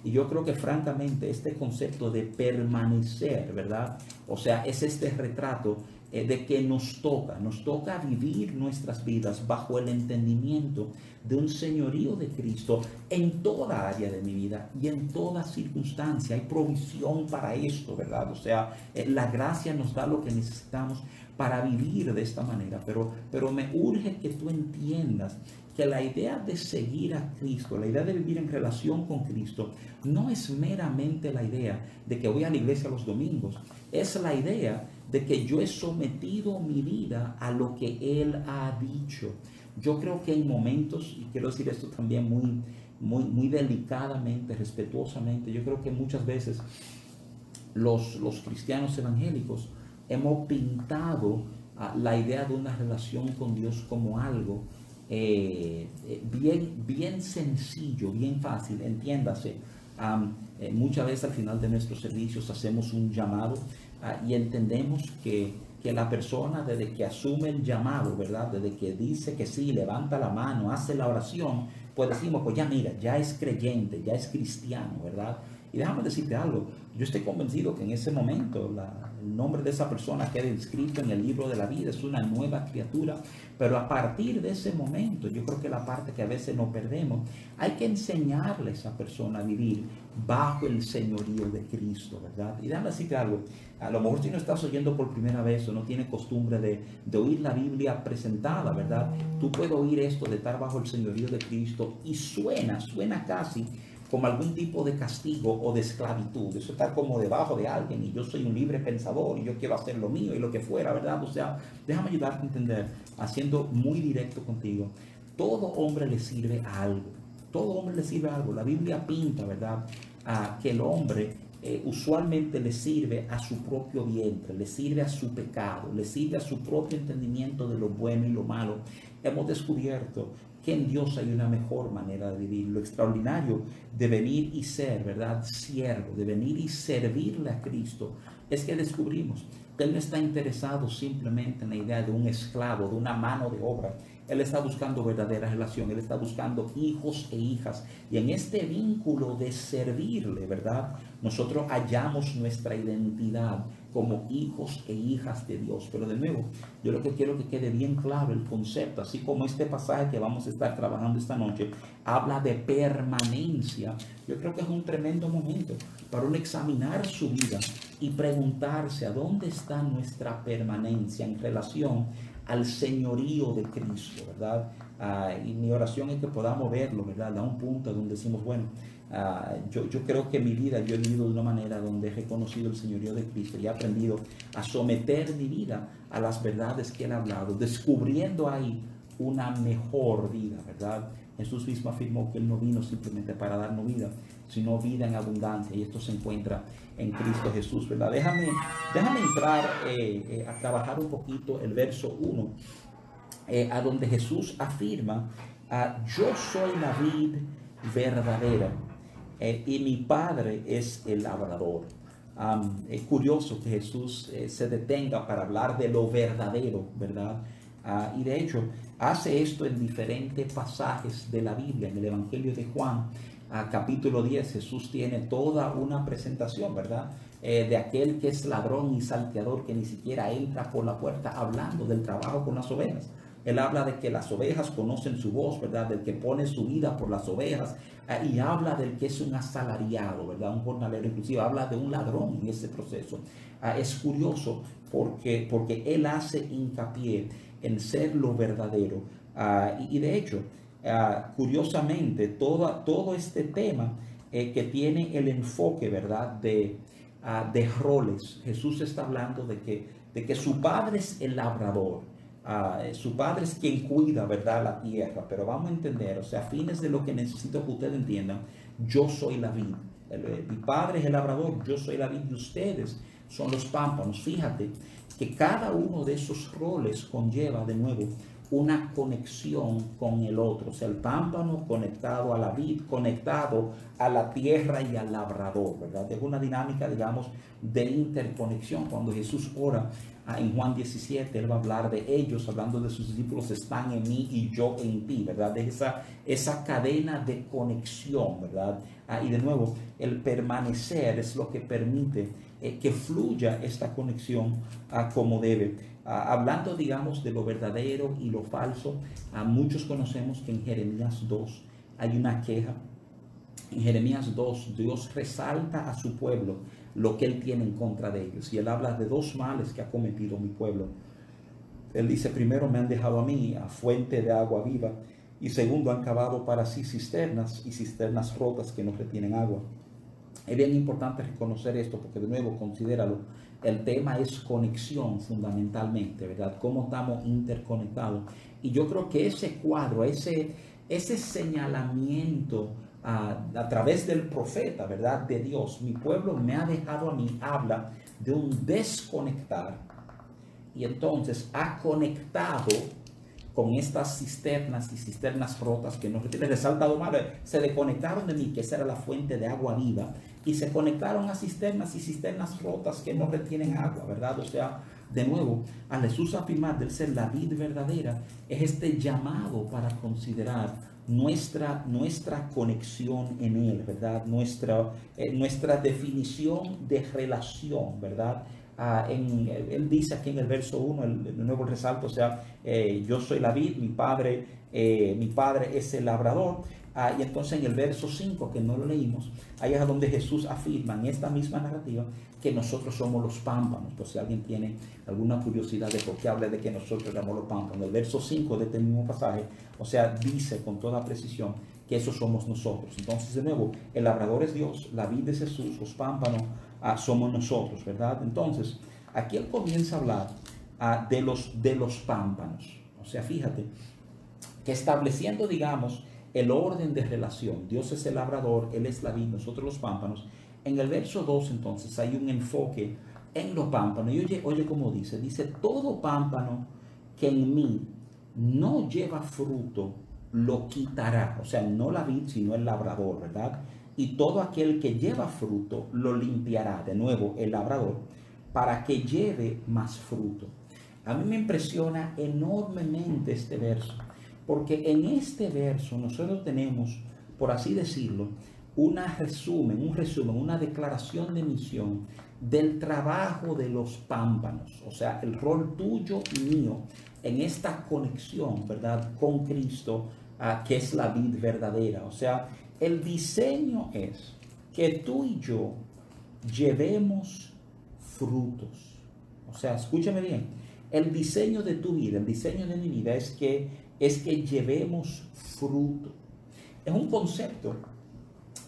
Y yo creo que francamente este concepto de permanecer, ¿verdad? O sea, es este retrato eh, de que nos toca, nos toca vivir nuestras vidas bajo el entendimiento de un señorío de Cristo en toda área de mi vida y en toda circunstancia. Hay provisión para esto, ¿verdad? O sea, eh, la gracia nos da lo que necesitamos para vivir de esta manera, pero, pero me urge que tú entiendas que la idea de seguir a Cristo, la idea de vivir en relación con Cristo, no es meramente la idea de que voy a la iglesia los domingos, es la idea de que yo he sometido mi vida a lo que Él ha dicho. Yo creo que hay momentos, y quiero decir esto también muy, muy, muy delicadamente, respetuosamente, yo creo que muchas veces los, los cristianos evangélicos hemos pintado ah, la idea de una relación con Dios como algo eh, eh, bien, bien sencillo, bien fácil, entiéndase. Eh, muchas veces al final de nuestros servicios hacemos un llamado Ah, y entendemos que, que, la persona desde que asume el llamado, ¿verdad? Desde que dice que sí, levanta la mano, hace la oración, pues decimos, pues ya mira, ya es creyente, ya es cristiano, ¿verdad? Y déjame decirte algo, yo estoy convencido que en ese momento el nombre de esa persona queda inscrito en el libro de la vida, es una nueva criatura, pero a partir de ese momento, yo creo que la parte que a veces no perdemos, hay que enseñarle a esa persona a vivir bajo el señorío de Cristo, ¿verdad? Y déjame decirte algo, a lo mejor si no estás oyendo por primera vez o no tienes costumbre de, de oír la Biblia presentada, ¿verdad? Tú puedes oír esto de estar bajo el señorío de Cristo y suena, suena casi como algún tipo de castigo o de esclavitud. Eso está como debajo de alguien y yo soy un libre pensador y yo quiero hacer lo mío y lo que fuera, ¿verdad? O sea, déjame ayudarte a entender, haciendo muy directo contigo. Todo hombre le sirve a algo. Todo hombre le sirve a algo. La Biblia pinta, ¿verdad? A que el hombre eh, usualmente le sirve a su propio vientre, le sirve a su pecado, le sirve a su propio entendimiento de lo bueno y lo malo. Hemos descubierto que en Dios hay una mejor manera de vivir. Lo extraordinario de venir y ser, ¿verdad? Siervo, de venir y servirle a Cristo, es que descubrimos que Él no está interesado simplemente en la idea de un esclavo, de una mano de obra. Él está buscando verdadera relación, Él está buscando hijos e hijas. Y en este vínculo de servirle, ¿verdad? Nosotros hallamos nuestra identidad como hijos e hijas de Dios. Pero de nuevo, yo lo que quiero que quede bien claro el concepto, así como este pasaje que vamos a estar trabajando esta noche, habla de permanencia. Yo creo que es un tremendo momento para uno examinar su vida y preguntarse a dónde está nuestra permanencia en relación al señorío de Cristo, ¿verdad? Ah, y mi oración es que podamos verlo, ¿verdad? A un punto donde decimos, bueno, Ah, yo, yo, creo que mi vida yo he vivido de una manera donde he reconocido el señorío de Cristo y he aprendido a someter mi vida a las verdades que Él ha hablado, descubriendo ahí una mejor vida, ¿verdad? Jesús mismo afirmó que Él no vino simplemente para darnos vida, sino vida en abundancia y esto se encuentra en Cristo Jesús, ¿verdad? Déjame, déjame entrar eh, eh, a trabajar un poquito el verso 1, eh, a donde Jesús afirma, ah, yo soy la vid verdadera eh, y mi padre es el labrador. es curioso que Jesús eh, se detenga para hablar de lo verdadero, ¿verdad? Ah, y de hecho, hace esto en diferentes pasajes de la Biblia, en el Evangelio de Juan, capítulo 10, Jesús tiene toda una presentación, ¿verdad? Eh, de aquel que es ladrón y salteador que ni siquiera entra por la puerta hablando del trabajo con las ovejas. Él habla de que las ovejas conocen su voz, ¿verdad? Del que pone su vida por las ovejas. Eh, y habla del que es un asalariado, ¿verdad? Un jornalero. Inclusive habla de un ladrón en ese proceso. Ah, es curioso porque, porque él hace hincapié en ser lo verdadero. Ah, y, de hecho, ah, curiosamente, todo este tema eh, que tiene el enfoque, ¿verdad? De, de roles. Jesús está hablando de que, de que su padre es el labrador eh, su padre es quien cuida, ¿verdad?, la tierra, pero vamos a entender, o sea, a fines de lo que necesito que ustedes entiendan, yo soy la vid, eh, mi padre es el labrador, yo soy la vid y ustedes son los pámpanos. Fíjate que cada uno de esos roles conlleva de nuevo una conexión con el otro, o sea, el pámpano conectado a la vid, conectado a la tierra y al labrador, ¿verdad? Es una dinámica, digamos, de interconexión. Cuando Jesús ora en Juan 17, él va a hablar de ellos, hablando de sus discípulos, están en mí y yo en ti, ¿verdad? De esa, esa cadena de conexión, ¿verdad? Ah, y de nuevo, el permanecer es lo que permite eh, que fluya esta conexión ah, como debe. hablando, digamos, de lo verdadero y lo falso, muchos conocemos que en Jeremías 2 hay una queja. En Jeremías 2, Dios resalta a su pueblo lo que él tiene en contra de ellos. Y él habla de dos males que ha cometido mi pueblo. Él dice, primero me han dejado a mí a fuente de agua viva y segundo han cavado para sí cisternas y cisternas rotas que no retienen agua. Es bien importante reconocer esto porque de nuevo, considéralo, el tema es conexión fundamentalmente, ¿verdad? Cómo estamos interconectados. Y yo creo que ese cuadro, ese, ese señalamiento a, través del profeta, ¿verdad? De Dios. Mi pueblo me ha dejado a mí, habla de un desconectar. Y entonces ha conectado con estas cisternas y cisternas rotas que no les resaltado mal, se desconectaron de mí, que esa era la fuente de agua viva, y se conectaron a cisternas y cisternas rotas que no retienen agua, ¿verdad? O sea, de nuevo, a Jesús afirmar del ser la vida verdadera, es este llamado para considerar nuestra, nuestra conexión en Él, ¿verdad? Nuestra, eh, nuestra definición de relación, ¿verdad? Ah, en, él dice aquí en el verso 1, el, nuevo resalto, o sea, eh, yo soy la vid, mi padre, eh, mi padre es el labrador. Ah, y entonces en el verso 5, que no lo leímos, ahí es donde Jesús afirma en esta misma narrativa que nosotros somos los pámpanos. Por si alguien tiene alguna curiosidad de por qué habla de que nosotros somos los pámpanos. El verso 5 de este mismo pasaje, o sea, dice con toda precisión que eso somos nosotros. Entonces, de nuevo, el labrador es Dios, la vid es Jesús, los pámpanos ah, somos nosotros, ¿verdad? Entonces, aquí él comienza a hablar ah, de, los, de los pámpanos. O sea, fíjate, que estableciendo, digamos, el orden de relación. Dios es el labrador, Él es la vid, nosotros los pámpanos. En el verso 2 entonces hay un enfoque en los pámpanos. Y oye, oye cómo dice, dice, todo pámpano que en mí no lleva fruto, lo quitará. O sea, no la vid, sino el labrador, ¿verdad? Y todo aquel que lleva fruto, lo limpiará. De nuevo, el labrador, para que lleve más fruto. A mí me impresiona enormemente este verso porque en este verso nosotros tenemos, por así decirlo, una resumen, un resumen, una declaración de misión del trabajo de los pámpanos, o sea, el rol tuyo y mío en esta conexión, ¿verdad?, con Cristo, ah, que es la vid verdadera. O sea, el diseño es que tú y yo llevemos frutos. O sea, escúchame bien, el diseño de tu vida, el diseño de mi vida es que es que llevemos fruto. Es un concepto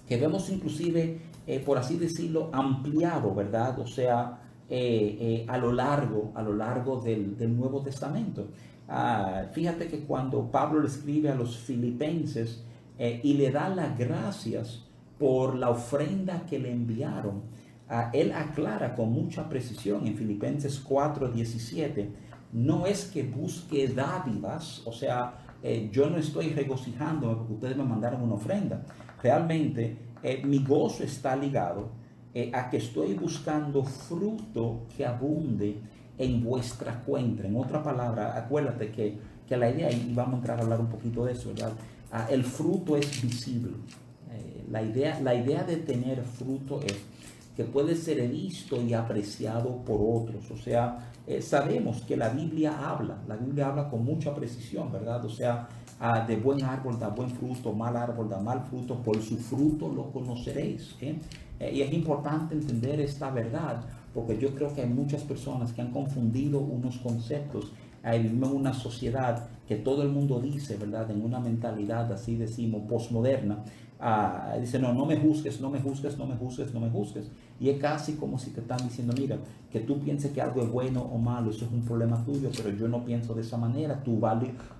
que vemos inclusive, eh, por así decirlo, ampliado, ¿verdad? O sea, eh, eh, a lo largo, a lo largo del, Nuevo Testamento. Ah, fíjate que cuando Pablo le escribe a los filipenses y le da las gracias por la ofrenda que le enviaron, ah, él aclara con mucha precisión en Filipenses 4, 17, no es que busque dádivas, o sea, eh, yo no estoy regocijándome porque ustedes me mandaron una ofrenda. Realmente eh, mi gozo está ligado eh, a que estoy buscando fruto que abunde en vuestra cuenta. En otra palabra, acuérdate que, que la idea, y vamos a entrar a hablar un poquito de eso, ¿verdad? Ah, el fruto es visible. la, idea, la idea de tener fruto es que puede ser visto y apreciado por otros. O sea, eh, sabemos que la Biblia habla, la Biblia habla con mucha precisión, ¿verdad? O sea, ah, de buen árbol da buen fruto, mal árbol da mal fruto, por su fruto lo conoceréis. ¿eh? Eh, y es importante entender esta verdad, porque yo creo que hay muchas personas que han confundido unos conceptos. Vivimos en una sociedad que todo el mundo dice, ¿verdad? En una mentalidad, así decimos, postmoderna, dice, no, no me juzgues, no me juzgues, no me juzgues, no me juzgues. Y es casi como si te están diciendo, mira, que tú pienses que algo es bueno o malo, eso es un problema tuyo, pero yo no pienso de esa manera, tu,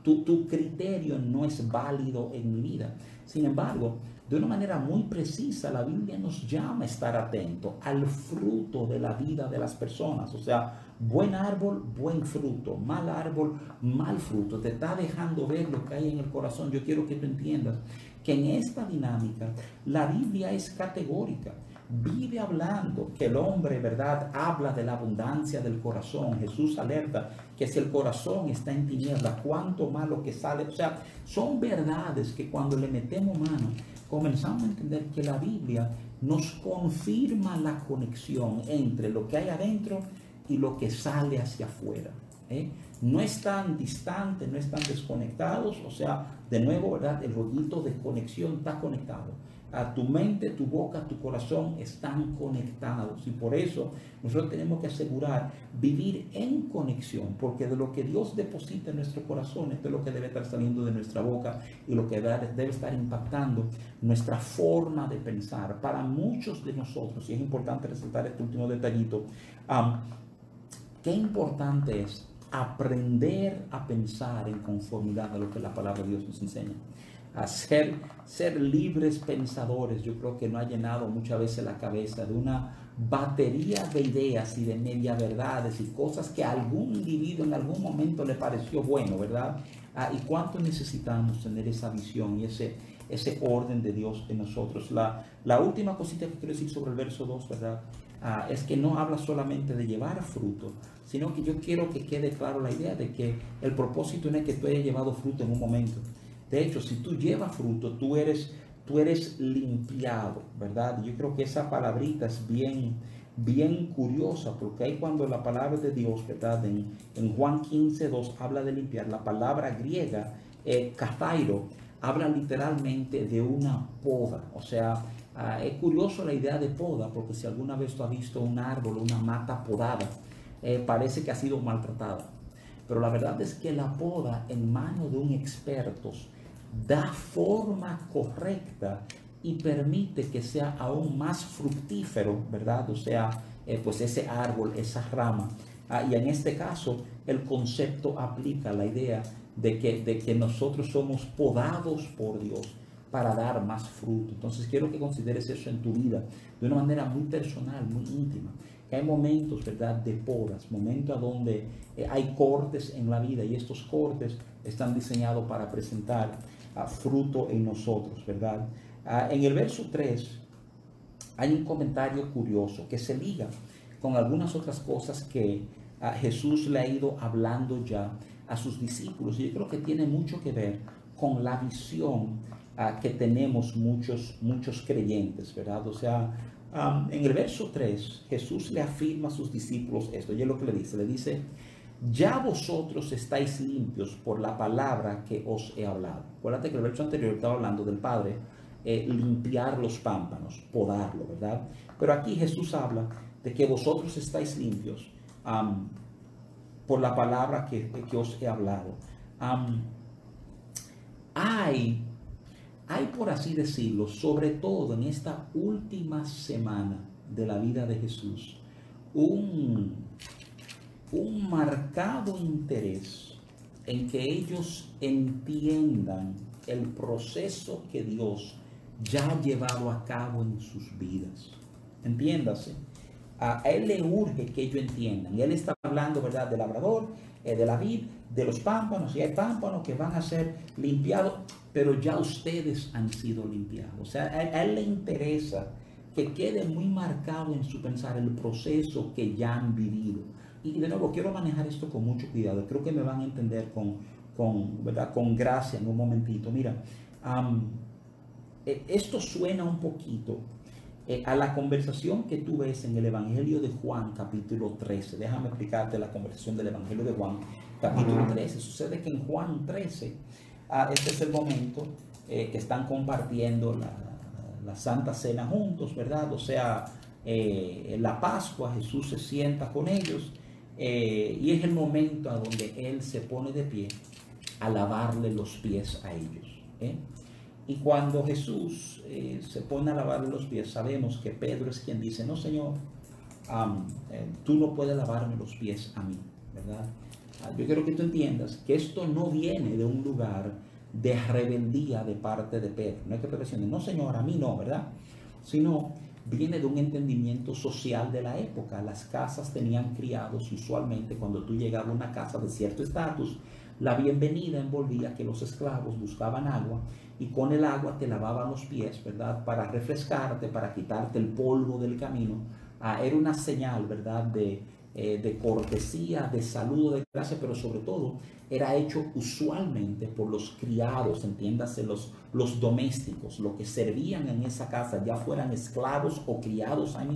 tu, tu criterio no es válido en mi vida. Sin embargo, de una manera muy precisa, la Biblia nos llama a estar atento al fruto de la vida de las personas. O sea, buen árbol, buen fruto, mal árbol, mal fruto. Te está dejando ver lo que hay en el corazón. Yo quiero que tú entiendas que en esta dinámica la Biblia es categórica. Vive hablando que el hombre, ¿verdad? Habla de la abundancia del corazón. Jesús alerta que si el corazón está en tiniebla, cuánto malo que sale. O sea, son verdades que cuando le metemos mano, comenzamos a entender que la Biblia nos confirma la conexión entre lo que hay adentro y lo que sale hacia afuera. ¿eh? no están distantes, no están desconectados, o sea, de nuevo, ¿verdad? El rollito de conexión está conectado. A tu mente, tu boca, tu corazón están conectados y por eso nosotros tenemos que asegurar vivir en conexión, porque de lo que Dios deposita en nuestro corazón, es lo que debe estar saliendo de nuestra boca y lo que debe estar impactando nuestra forma de pensar. Para muchos de nosotros, y es importante resaltar este último detallito, qué importante es aprender a pensar en conformidad a lo que la palabra de Dios nos enseña. A ser, libres pensadores, yo creo que no ha llenado muchas veces la cabeza de una batería de ideas y de media verdades y cosas que a algún individuo en algún momento le pareció bueno, ¿verdad? Ah, ¿Y cuánto necesitamos tener esa visión y ese, ese orden de Dios en nosotros? La, la última cosita que quiero decir sobre el verso 2, ¿verdad? Ah, es que no habla solamente de llevar fruto, sino que yo quiero que quede claro la idea de que el propósito no es que tú hayas llevado fruto en un momento, De hecho, si tú llevas fruto, tú eres, tú eres limpiado, ¿verdad? Yo creo que esa palabrita es bien, bien curiosa, porque ahí cuando la palabra de Dios, ¿verdad? En, en Juan 15, 2 habla de limpiar, la palabra griega, eh, habla literalmente de una poda, o sea, ah, es curioso la idea de poda, porque si alguna vez tú has visto un árbol, una mata podada, eh, parece que ha sido maltratada. Pero la verdad es que la poda en manos de un experto da forma correcta y permite que sea aún más fructífero, ¿verdad? O sea, eh, pues ese árbol, esa rama. Ah, y en este caso, el concepto aplica la idea de que, de que nosotros somos podados por Dios para dar más fruto. Entonces quiero que consideres eso en tu vida de una manera muy personal, muy íntima. Que hay momentos, ¿verdad?, de podas, momentos donde eh, hay cortes en la vida y estos cortes están diseñados para presentar fruto en nosotros, ¿verdad? Ah, en el verso 3 hay un comentario curioso que se liga con algunas otras cosas que ah, Jesús le ha ido hablando ya a sus discípulos. Y yo creo que tiene mucho que ver con la visión ah, que tenemos muchos, muchos creyentes, ¿verdad? O sea, en el verso 3, Jesús le afirma a sus discípulos esto. Y lo que le dice. Le dice, ya vosotros estáis limpios por la palabra que os he hablado. Acuérdate que el verso anterior estaba hablando del Padre, eh, limpiar los pámpanos, podarlo, ¿verdad? Pero aquí Jesús habla de que vosotros estáis limpios por la palabra que, os he hablado. hay, hay, por así decirlo, sobre todo en esta última semana de la vida de Jesús, un, un marcado interés en que ellos entiendan el proceso que Dios ya ha llevado a cabo en sus vidas. Entiéndase a él le urge que ellos entiendan. Y él está hablando, ¿verdad?, del labrador, eh, de la vid, de los pámpanos. Y hay pámpanos que van a ser limpiados, pero ya ustedes han sido limpiados. O sea, a, él le interesa que quede muy marcado en su pensar el proceso que ya han vivido. Y de nuevo, quiero manejar esto con mucho cuidado. Creo que me van a entender con, con, ¿verdad? con gracia en un momentito. Mira, eh, esto suena un poquito eh, a la conversación que tú ves en el Evangelio de Juan, capítulo 13. Déjame explicarte la conversación del Evangelio de Juan, capítulo 13. Sucede que en Juan 13, ah, este es el momento eh, que están compartiendo la, Santa Cena juntos, ¿verdad? O sea, eh, la Pascua Jesús se sienta con ellos y es el momento a donde Él se pone de pie a lavarle los pies a ellos. Y cuando Jesús eh, se pone a lavarle los pies, sabemos que Pedro es quien dice, no Señor, eh, tú no puedes lavarme los pies a mí, ¿verdad? Ah, yo quiero que tú entiendas que esto no viene de un lugar de rebeldía de parte de Pedro. No es que Pedro dice, no Señor, a mí no, ¿verdad? Sino viene de un entendimiento social de la época. Las casas tenían criados usualmente cuando tú llegabas a una casa de cierto estatus, la bienvenida envolvía que los esclavos buscaban agua y con el agua te lavaban los pies, ¿verdad? Para refrescarte, para quitarte el polvo del camino. Ah, era una señal, ¿verdad? De, eh, de cortesía, de saludo, de gracia, pero sobre todo era hecho usualmente por los criados, entiéndase, los, los domésticos, los que servían en esa casa, ya fueran esclavos o criados ahí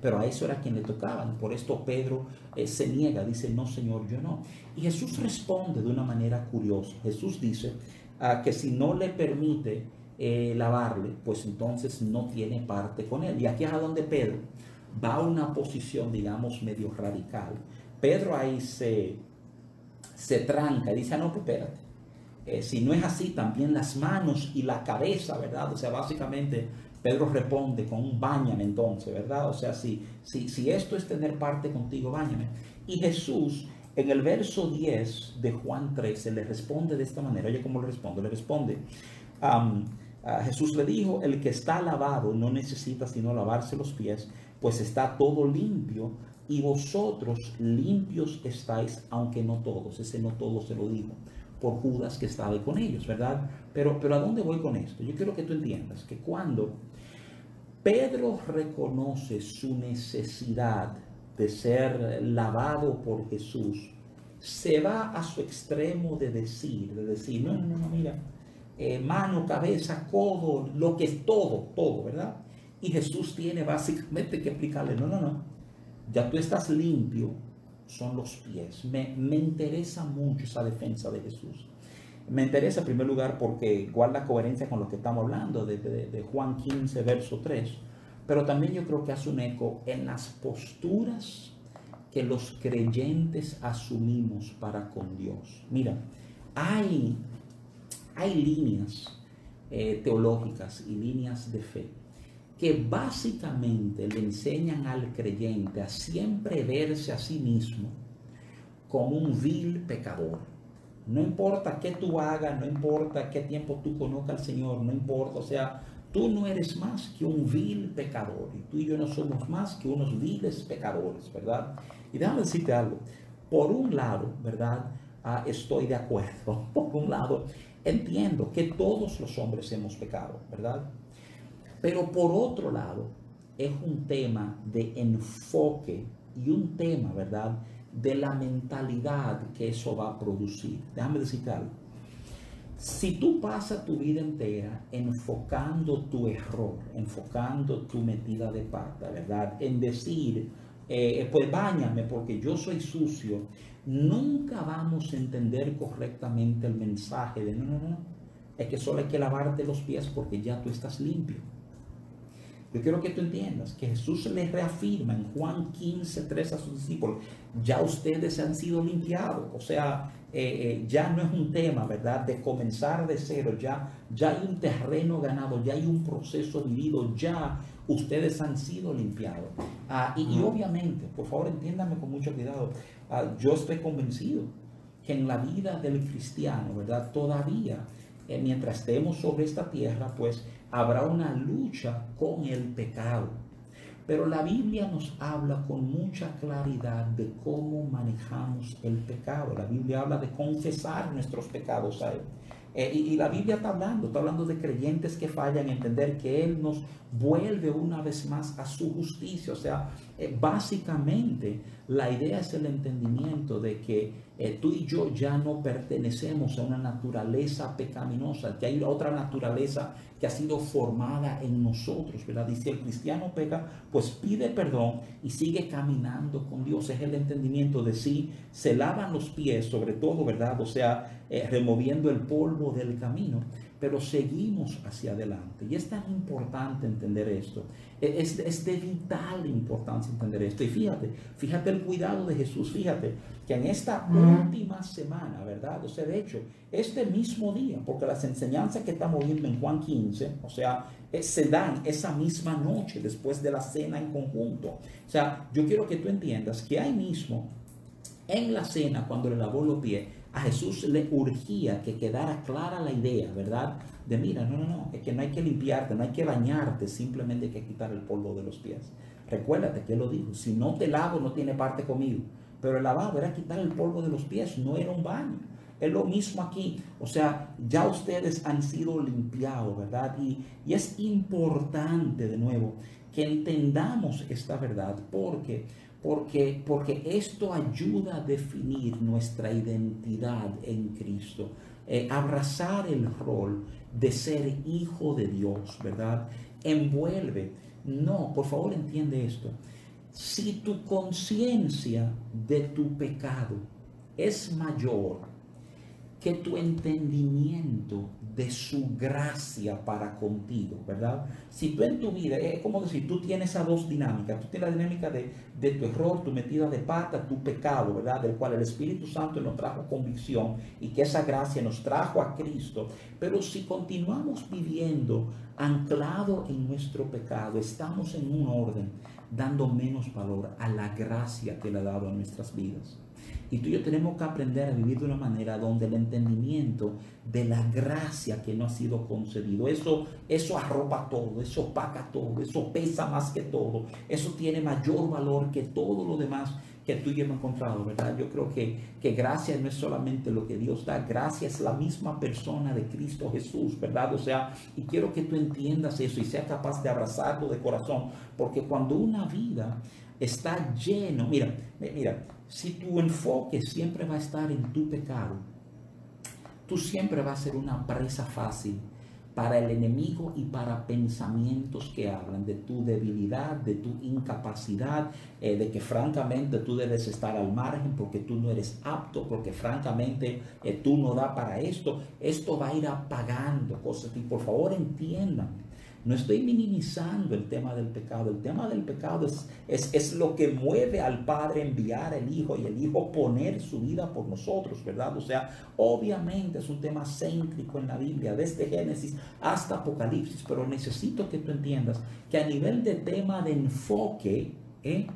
pero a eso era quien le tocaban. Por esto Pedro eh, se niega, dice, no Señor, yo no. Y Jesús responde de una manera curiosa. Jesús dice, que si no le permite eh, lavarle, pues entonces no tiene parte con él. Y aquí es a donde Pedro va a una posición, digamos, medio radical. Pedro ahí se, se tranca y dice, ah, no, pues espérate. Eh, si no es así, también las manos y la cabeza, ¿verdad? O sea, básicamente Pedro responde con un bañame entonces, ¿verdad? O sea, si, si, si esto es tener parte contigo, bañame. Y Jesús en el verso 10 de Juan 13 le responde de esta manera. Oye, ¿cómo le responde? Le responde, Jesús le dijo, el que está lavado no necesita sino lavarse los pies, pues está todo limpio y vosotros limpios estáis, aunque no todos. Ese no todos se lo dijo por Judas que estaba con ellos, ¿verdad? Pero, pero ¿a dónde voy con esto? Yo quiero que tú entiendas que cuando Pedro reconoce su necesidad de ser lavado por Jesús, se va a su extremo de decir, de decir, no, no, no, mira, eh, mano, cabeza, codo, lo que es todo, todo, ¿verdad? Y Jesús tiene básicamente que explicarle, no, no, no, ya tú estás limpio, son los pies. Me, me interesa mucho esa defensa de Jesús. Me interesa en primer lugar porque guarda coherencia con lo que estamos hablando de, Juan 15, verso 3, pero también yo creo que hace un eco en las posturas que los creyentes asumimos para con Dios. Mira, hay, hay líneas eh, teológicas y líneas de fe que básicamente le enseñan al creyente a siempre verse a sí mismo como un vil pecador. No importa qué tú hagas, no importa qué tiempo tú conozcas al Señor, no importa, o sea, tú no eres más que un vil pecador y tú y yo no somos más que unos viles pecadores, ¿verdad? Y déjame decirte algo, por un lado, ¿verdad? Ah, estoy de acuerdo, por un lado, entiendo que todos los hombres hemos pecado, ¿verdad? Pero por otro lado, es un tema de enfoque y un tema, ¿verdad? De la mentalidad que eso va a producir. Déjame decirte algo. Si tú pasas tu vida entera enfocando tu error, enfocando tu metida de pata, ¿verdad? En decir, eh, pues bañame porque yo soy sucio, nunca vamos a entender correctamente el mensaje de no, no, no, es que solo hay que lavarte los pies porque ya tú estás limpio. Yo quiero que tú entiendas que Jesús le reafirma en Juan 15, 3 a sus discípulos, ya ustedes han sido limpiados. O sea, eh, eh, ya no es un tema, ¿verdad? De comenzar de cero, ya, ya hay un terreno ganado, ya hay un proceso vivido, ya ustedes han sido limpiados. Ah, y, obviamente, por favor, entiéndame con mucho cuidado, ah, yo estoy convencido que en la vida del cristiano, ¿verdad? Todavía, eh, mientras estemos sobre esta tierra, pues habrá una lucha con el pecado. Pero la Biblia nos habla con mucha claridad de cómo manejamos el pecado. La Biblia habla de confesar nuestros pecados a Él. Eh, y, la Biblia está hablando, está hablando de creyentes que fallan, entender que Él nos vuelve una vez más a su justicia. O sea, eh, básicamente la idea es el entendimiento de que eh, tú y yo ya no pertenecemos a una naturaleza pecaminosa, que hay otra naturaleza que ha sido formada en nosotros, ¿verdad? Y si el cristiano peca, pues pide perdón y sigue caminando con Dios. Es el entendimiento de sí, se lavan los pies sobre todo, ¿verdad? O sea, eh, removiendo el polvo del camino, pero seguimos hacia adelante. Y es tan importante entender esto. E, es, es, de vital importancia entender esto. Y fíjate, fíjate el cuidado de Jesús, fíjate que en esta última semana, ¿verdad? O sea, de hecho, este mismo día, porque las enseñanzas que estamos viendo en Juan 15, o sea, eh, se dan esa misma noche después de la cena en conjunto. O sea, yo quiero que tú entiendas que ahí mismo, en la cena, cuando le lavó los pies, a Jesús le urgía que quedara clara la idea, ¿verdad? De mira, no, no, no, es que no hay que limpiarte, no hay que bañarte, simplemente hay que quitar el polvo de los pies. Recuérdate que él lo dijo, si no te lavo no tiene parte conmigo. Pero el lavado era quitar el polvo de los pies, no era un baño. Es lo mismo aquí. O sea, ya ustedes han sido limpiados, ¿verdad? Y, y es importante, de nuevo, que entendamos esta verdad, porque porque, porque esto ayuda a definir nuestra identidad en Cristo. Eh, abrazar el rol de ser hijo de Dios, ¿verdad? Envuelve. No, por favor entiende esto. Si tu conciencia de tu pecado es mayor que tu entendimiento de su gracia para contigo, ¿verdad? Si tú en tu vida, es como decir, tú tienes esas dos dinámicas, tú tienes la dinámica de, de, tu error, tu metida de pata, tu pecado, ¿verdad? Del cual el Espíritu Santo nos trajo convicción y que esa gracia nos trajo a Cristo. Pero si continuamos viviendo anclado en nuestro pecado, estamos en un orden dando menos valor a la gracia que le ha dado a nuestras vidas. Y tú y yo tenemos que aprender a vivir de una manera donde el entendimiento de la gracia que no ha sido concedido, eso, eso arropa todo, eso opaca todo, eso pesa más que todo, eso tiene mayor valor que todo lo demás que tú y yo hemos encontrado, ¿verdad? Yo creo que, que gracia no es solamente lo que Dios da, gracia es la misma persona de Cristo Jesús, ¿verdad? O sea, y quiero que tú entiendas eso y seas capaz de abrazarlo de corazón, porque cuando una vida está lleno, mira, mira, si tu enfoque siempre va a estar en tu pecado, tú siempre vas a ser una presa fácil para el enemigo y para pensamientos que hablan de tu debilidad, de tu incapacidad, eh, de que francamente tú debes estar al margen porque tú no eres apto, porque francamente eh, tú no da para esto. Esto va a ir apagando cosas y por favor entiendan no estoy minimizando el tema del pecado. El tema del pecado es, es, lo que mueve al Padre enviar al Hijo y el Hijo poner su vida por nosotros, ¿verdad? O sea, obviamente es un tema céntrico en la Biblia, desde Génesis hasta Apocalipsis, pero necesito que tú entiendas que a nivel de tema de enfoque, ¿eh?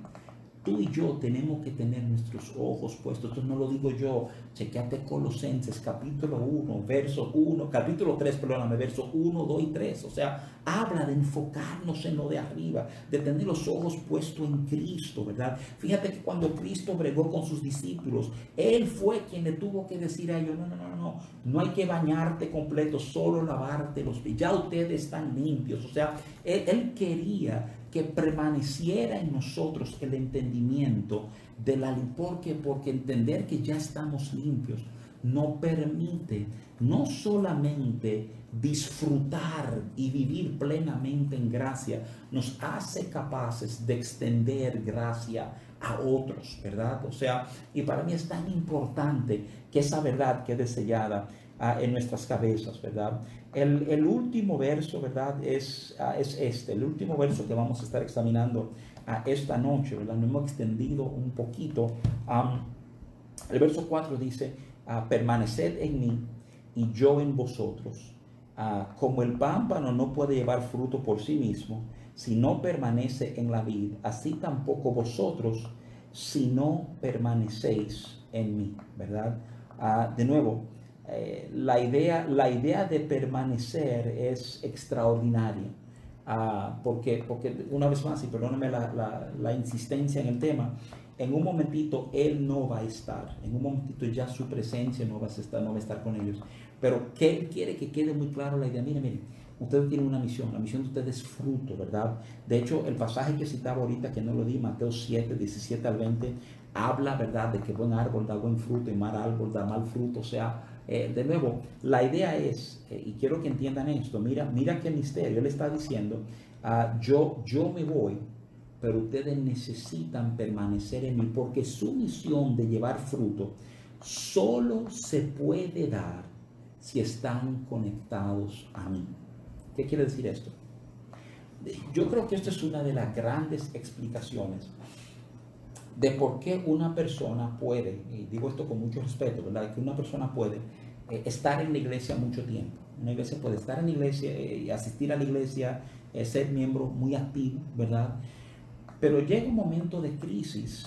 Tú y yo tenemos que tener nuestros ojos puestos. Esto no lo digo yo. Chequeate Colosenses capítulo 1, verso 1, capítulo 3, perdóname, verso 1, 2 y 3. O sea, habla de enfocarnos en lo de arriba, de tener los ojos puestos en Cristo, ¿verdad? Fíjate que cuando Cristo bregó con sus discípulos, Él fue quien le tuvo que decir a ellos, no, no, no, no, no hay que bañarte completo, solo lavarte los pies. Ya ustedes están limpios. O sea, él, él quería que permaneciera en nosotros el entendimiento de la porque porque entender que ya estamos limpios no permite no solamente disfrutar y vivir plenamente en gracia, nos hace capaces de extender gracia a otros, ¿verdad? O sea, y para mí es tan importante que esa verdad quede sellada ah, en nuestras cabezas, ¿verdad? El, último verso, ¿verdad? Es, ah, es este, el último verso que vamos a estar examinando a esta noche, ¿verdad? Lo hemos extendido un poquito. el verso 4 dice, ah, permaneced en mí y yo en vosotros. Ah, como el pámpano no puede llevar fruto por sí mismo, si no permanece en la vid, así tampoco vosotros, si no permanecéis en mí, ¿verdad? de nuevo, eh, la, idea, la idea de permanecer es extraordinaria. Ah, porque, porque una vez más, y perdóname la, la, insistencia en el tema, en un momentito Él no va a estar, en un momentito ya su presencia no va a estar, no va a estar con ellos. Pero que Él quiere que quede muy claro la idea. Mire, mire, ustedes tienen una misión, la misión de ustedes es fruto, ¿verdad? De hecho, el pasaje que citaba ahorita, que no lo di, Mateo 7, 17 al 20, habla, ¿verdad?, de que buen árbol da buen fruto y mal árbol da mal fruto. O sea, eh, de nuevo, la idea es, eh, y quiero que entiendan esto, mira, mira qué misterio, él está diciendo, ah, yo, yo me voy, pero ustedes necesitan permanecer en mí, porque su misión de llevar fruto solo se puede dar si están conectados a mí. ¿Qué quiere decir esto? Yo creo que esta es una de las grandes explicaciones de por qué una persona puede, y digo esto con mucho respeto, ¿verdad? Que una persona puede eh, estar en la iglesia mucho tiempo. Una iglesia puede estar en la iglesia eh, asistir a la iglesia, eh, ser miembro muy activo, ¿verdad? Pero llega un momento de crisis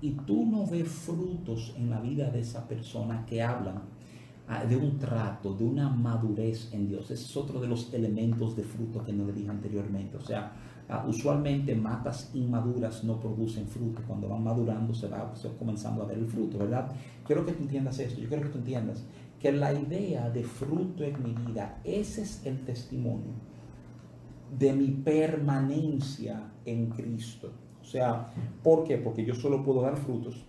y tú no ves frutos en la vida de esa persona que hablan ah, de un trato, de una madurez en Dios. Ese es otro de los elementos de fruto que no le dije anteriormente. O sea, Ah, usualmente matas inmaduras no producen fruto. Cuando van madurando se va, comenzando a ver el fruto, ¿verdad? Quiero que tú entiendas esto. Yo quiero que tú entiendas que la idea de fruto en mi vida, ese es el testimonio de mi permanencia en Cristo. O sea, ¿por qué? Porque yo solo puedo dar frutos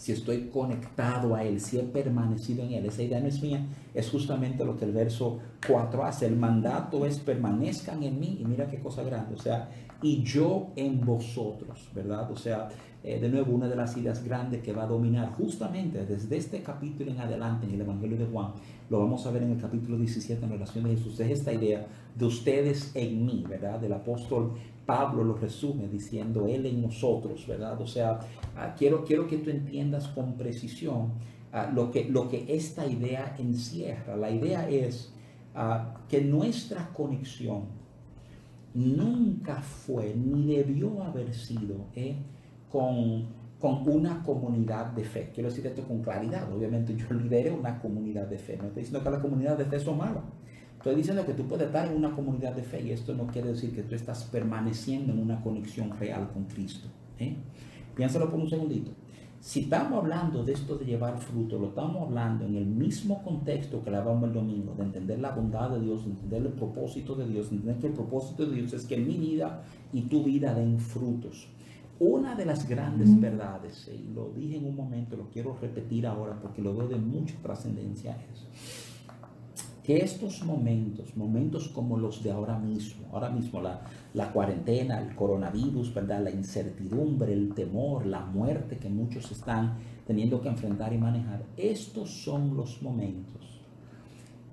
si estoy conectado a Él, si he permanecido en Él. Esa idea no es mía, es justamente lo que el verso 4 hace. El mandato es permanezcan en mí y mira qué cosa grande, o sea, y yo en vosotros, ¿verdad? O sea, eh, de nuevo, una de las ideas grandes que va a dominar justamente desde este capítulo en adelante en el Evangelio de Juan, lo vamos a ver en el capítulo 17 en relación a Jesús, es esta idea de ustedes en mí, ¿verdad? Del apóstol Pablo lo resume diciendo Él en nosotros, ¿verdad? O sea, ah, quiero, quiero que tú entiendas con precisión ah, lo, que, lo que esta idea encierra. La idea es ah, que nuestra conexión nunca fue ni debió haber sido eh, con, con una comunidad de fe. Quiero decir esto con claridad. Obviamente yo lideré una comunidad de fe. No estoy diciendo que la comunidad de fe son malas. Estoy diciendo que tú puedes estar en una comunidad de fe y esto no quiere decir que tú estás permaneciendo en una conexión real con Cristo. ¿eh? Piénsalo por un segundito. Si estamos hablando de esto de llevar fruto, lo estamos hablando en el mismo contexto que hablamos el domingo, de entender la bondad de Dios, de entender el propósito de Dios, de entender que el propósito de Dios es que mi vida y tu vida den frutos. Una de las grandes verdades, y lo dije en un momento, lo quiero repetir ahora porque lo veo de mucha trascendencia, es que estos momentos, momentos como los de ahora mismo, ahora mismo la, la cuarentena, el coronavirus, ¿verdad? la incertidumbre, el temor, la muerte que muchos están teniendo que enfrentar y manejar, estos son los momentos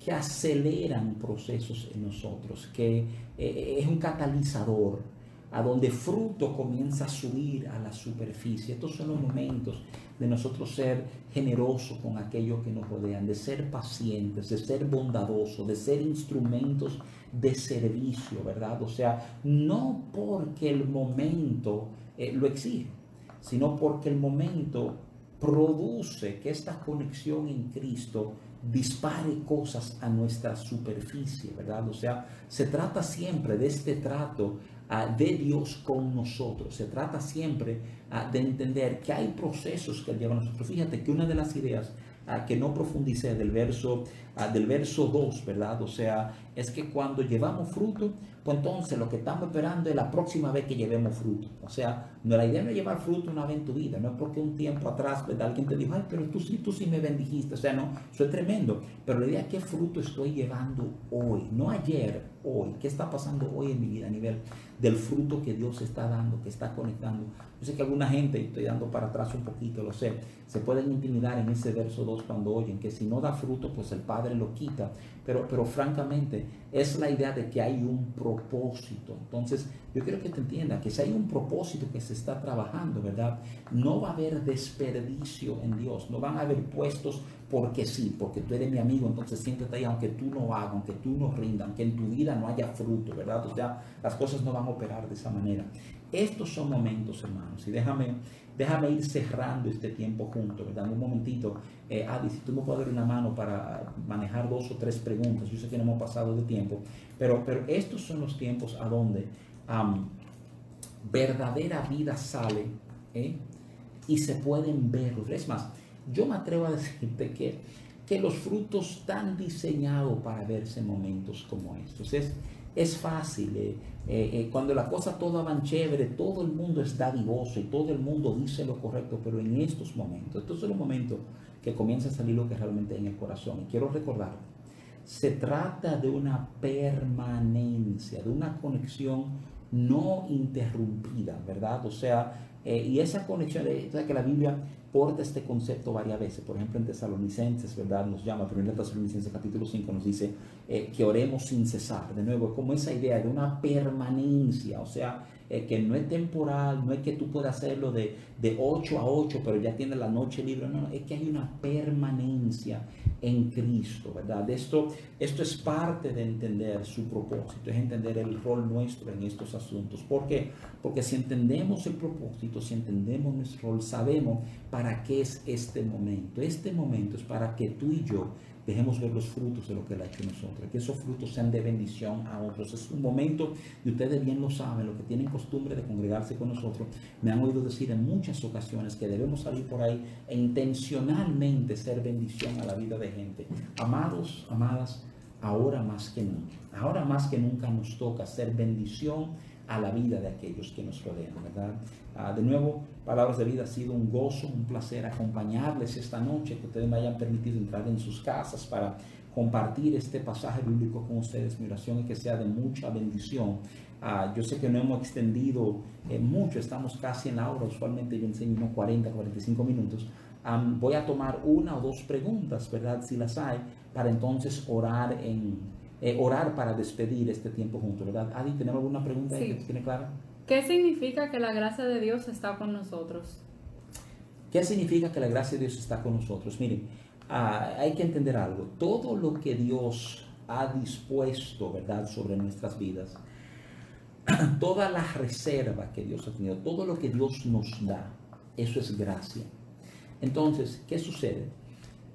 que aceleran procesos en nosotros, que eh, es un catalizador a donde fruto comienza a subir a la superficie. Estos son los momentos de nosotros ser generosos con aquellos que nos rodean, de ser pacientes, de ser bondadosos, de ser instrumentos de servicio, ¿verdad? O sea, no porque el momento eh, lo exige, sino porque el momento produce que esta conexión en Cristo dispare cosas a nuestra superficie, ¿verdad? O sea, se trata siempre de este trato de Dios con nosotros. Se trata siempre uh, de entender que hay procesos que llevan a nosotros. Fíjate que una de las ideas uh, que no profundicé del verso, del verso 2, ¿verdad? O sea, es que cuando llevamos fruto, pues entonces lo que estamos esperando es la próxima vez que llevemos fruto. O sea, no, la idea no es llevar fruto una vez en tu vida, no es porque un tiempo atrás ¿verdad? alguien te dijo, ay, pero tú sí, tú sí me bendijiste. O sea, no, eso es tremendo. Pero la idea es qué fruto estoy llevando hoy, no ayer, hoy. ¿Qué está pasando hoy en mi vida a nivel del fruto que Dios está dando, que está conectando? Yo sé que alguna gente, estoy dando para atrás un poquito, lo sé, se pueden intimidar en ese verso 2 cuando oyen que si no da fruto, pues el Padre lo quita. Pero, pero francamente, es la idea de que hay un propósito. Entonces, yo quiero que te entienda que si hay un propósito que se está trabajando, ¿verdad? No va a haber desperdicio en Dios, no van a haber puestos porque sí, porque tú eres mi amigo, entonces siéntate ahí aunque tú no hagas, aunque tú no rindas, aunque en tu vida no haya fruto, ¿verdad? O sea, las cosas no van a operar de esa manera. Estos son momentos, hermanos, y déjame, déjame ir cerrando este tiempo juntos, ¿verdad? Un momentito, eh, Adi, si tú me puedes dar una mano para manejar dos o tres preguntas, yo sé que no hemos pasado de tiempo, pero, pero estos son los tiempos a donde verdadera vida sale ¿eh? y se pueden ver. Es más, yo me atrevo a decirte que, que los frutos están diseñados para verse en momentos como estos. Es, es fácil. Eh, eh, eh, cuando la cosa toda van chévere, todo el mundo es dadivoso y todo el mundo dice lo correcto, pero en estos momentos, estos son los momentos que comienza a salir lo que realmente en el corazón. Y quiero recordar, se trata de una permanencia, de una conexión no interrumpida, ¿verdad? O sea, y esa conexión, o que la Biblia porta este concepto varias veces. Por ejemplo, en Tesalonicenses, ¿verdad? Nos llama, primero en Tesalonicenses capítulo 5 nos dice eh, que oremos sin cesar. De nuevo, como esa idea de una permanencia, o sea, eh, que no es temporal, no es que tú puedas hacerlo de, de 8 a 8, pero ya tienes la noche libre, no, no, es que hay una permanencia en Cristo, ¿verdad? Esto, esto es parte de entender su propósito, es entender el rol nuestro en estos asuntos. ¿Por qué? Porque si entendemos el propósito, si entendemos nuestro rol, sabemos para qué es este momento. Este momento es para que tú y yo dejemos ver los frutos de lo que Él ha hecho en nosotros, que esos frutos sean de bendición a otros. Es un momento, y ustedes bien lo saben, los que tienen costumbre de congregarse con nosotros, me han oído decir en muchas ocasiones que debemos salir por ahí e intencionalmente ser bendición a la vida de gente. Amados, amadas, ahora más que nunca, ahora más que nunca nos toca ser bendición a la vida de aquellos que nos rodean, ¿verdad? Ah, de nuevo, Palabras de Vida ha sido un gozo, un placer acompañarles esta noche, que ustedes me hayan permitido entrar en sus casas para compartir este pasaje bíblico con ustedes. Mi oración es que sea de mucha bendición. Ah, yo sé que no hemos extendido eh, mucho, estamos casi en la hora, usualmente yo enseño unos 40, 45 minutos. voy a tomar una o dos preguntas, ¿verdad? Si las hay, para entonces orar en, eh, orar para despedir este tiempo juntos, ¿verdad? Adi, ¿tenemos alguna pregunta sí. que tiene clara? ¿Qué significa que la gracia de Dios está con nosotros? ¿Qué significa que la gracia de Dios está con nosotros? Miren, ah, hay que entender algo. Todo lo que Dios ha dispuesto, ¿verdad?, sobre nuestras vidas, toda la reserva que Dios ha tenido, todo lo que Dios nos da, eso es gracia. Entonces, ¿qué sucede?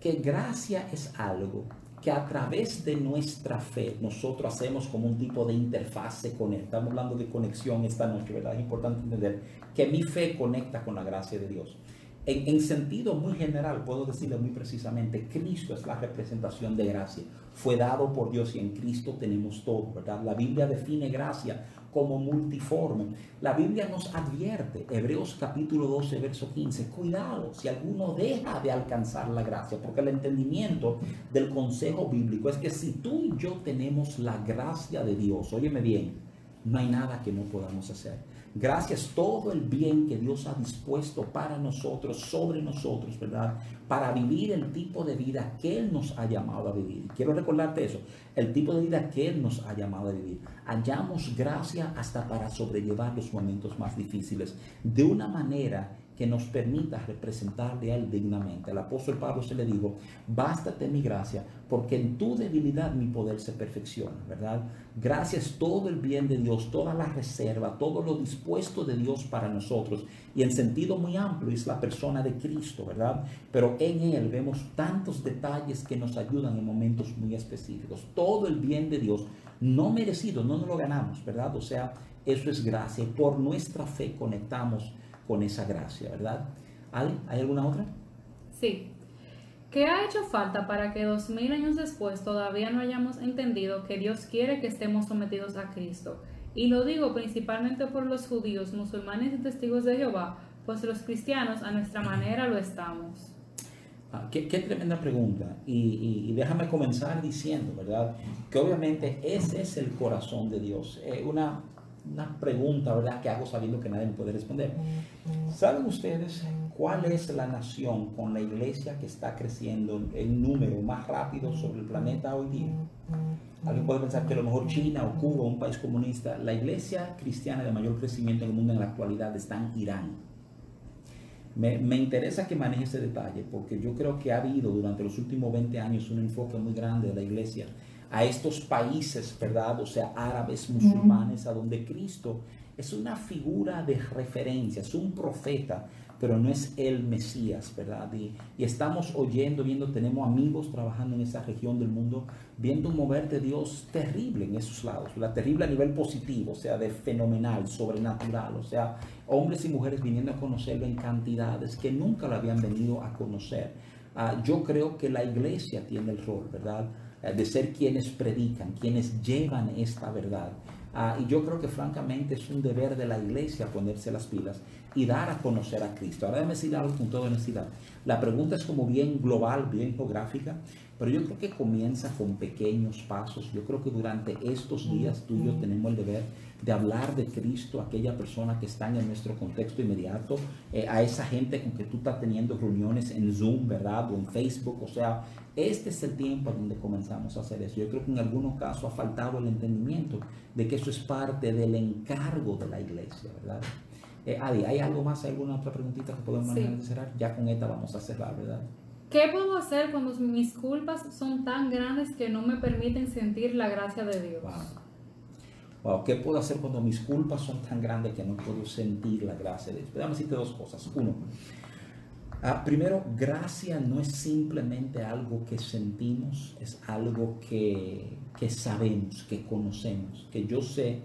Que gracia es algo que a través de nuestra fe nosotros hacemos como un tipo de interfase con Él. Estamos hablando de conexión esta noche, ¿verdad? Es importante entender que mi fe conecta con la gracia de Dios. En, en, sentido muy general, puedo decirle muy precisamente, Cristo es la representación de gracia. Fue dado por Dios y en Cristo tenemos todo, ¿verdad? La Biblia define gracia como multiforme. La Biblia nos advierte, Hebreos capítulo 12, verso 15, cuidado si alguno deja de alcanzar la gracia, porque el entendimiento del consejo bíblico es que si tú y yo tenemos la gracia de Dios, óyeme bien, no hay nada que no podamos hacer. Gracias todo el bien que Dios ha dispuesto para nosotros, sobre nosotros, ¿verdad? Para vivir el tipo de vida que Él nos ha llamado a vivir. Quiero recordarte eso, el tipo de vida que Él nos ha llamado a vivir. Hallamos gracia hasta para sobrellevar los momentos más difíciles de una manera que nos permita representarle a Él dignamente. El apóstol Pablo se le dijo, bástate mi gracia, porque en tu debilidad mi poder se perfecciona, ¿verdad? Gracias todo el bien de Dios, toda la reserva, todo lo dispuesto de Dios para nosotros. Y en sentido muy amplio es la persona de Cristo, ¿verdad? Pero en Él vemos tantos detalles que nos ayudan en momentos muy específicos. Todo el bien de Dios, no merecido, no nos lo ganamos, ¿verdad? O sea, eso es gracia. Por nuestra fe conectamos con esa gracia, ¿verdad? ¿Hay, ¿Hay alguna otra? Sí. ¿Qué ha hecho falta para que dos mil años después todavía no hayamos entendido que Dios quiere que estemos sometidos a Cristo? Y lo digo principalmente por los judíos, musulmanes y testigos de Jehová, pues los cristianos a nuestra manera lo estamos. Ah, qué, tremenda pregunta. Y, déjame comenzar diciendo, ¿verdad? Que obviamente ese es el corazón de Dios. Eh, una una pregunta, ¿verdad?, que hago sabiendo que nadie me puede responder. ¿Saben ustedes cuál es la nación con la iglesia que está creciendo en número más rápido sobre el planeta hoy día? Alguien puede pensar que a lo mejor China o Cuba, un país comunista, la iglesia cristiana de mayor crecimiento en el mundo en la actualidad está en Irán. Me, me, interesa que maneje ese detalle porque yo creo que ha habido durante los últimos 20 años un enfoque muy grande de la iglesia a estos países, ¿verdad? O sea, árabes, musulmanes, a donde Cristo es una figura de referencia, es un profeta, pero no es el Mesías, ¿verdad? Y, estamos oyendo, viendo, tenemos amigos trabajando en esa región del mundo, viendo un mover de Dios terrible en esos lados, la terrible a nivel positivo, o sea, de fenomenal, sobrenatural, o sea, hombres y mujeres viniendo a conocerlo en cantidades que nunca lo habían venido a conocer. Ah, yo creo que la iglesia tiene el rol, ¿verdad? Eh, de ser quienes predican, quienes llevan esta verdad. Ah, y yo creo que francamente es un deber de la iglesia ponerse las pilas y dar a conocer a Cristo. Ahora déjame decir algo con toda honestidad. La pregunta es como bien global, bien geográfica, pero yo creo que comienza con pequeños pasos. Yo creo que durante estos días tú y yo tenemos el deber de hablar de Cristo a aquella persona que está en nuestro contexto inmediato, eh, a esa gente con que tú estás teniendo reuniones en Zoom, ¿verdad? O en Facebook. O sea, este es el tiempo donde comenzamos a hacer eso. Yo creo que en algunos casos ha faltado el entendimiento de que eso es parte del encargo de la iglesia, ¿verdad? Eh, Adi, ¿hay algo más, alguna otra preguntita que podemos manejar cerrar? Ya con esta vamos a cerrar, ¿verdad? ¿Qué puedo hacer cuando mis culpas son tan grandes que no me permiten sentir la gracia de Dios? Wow. ¿qué puedo hacer cuando mis culpas son tan grandes que no puedo sentir la gracia de Dios? Déjame decirte dos cosas. Uno, ah, primero, gracia no es simplemente algo que sentimos, es algo que, que sabemos, que conocemos, que yo sé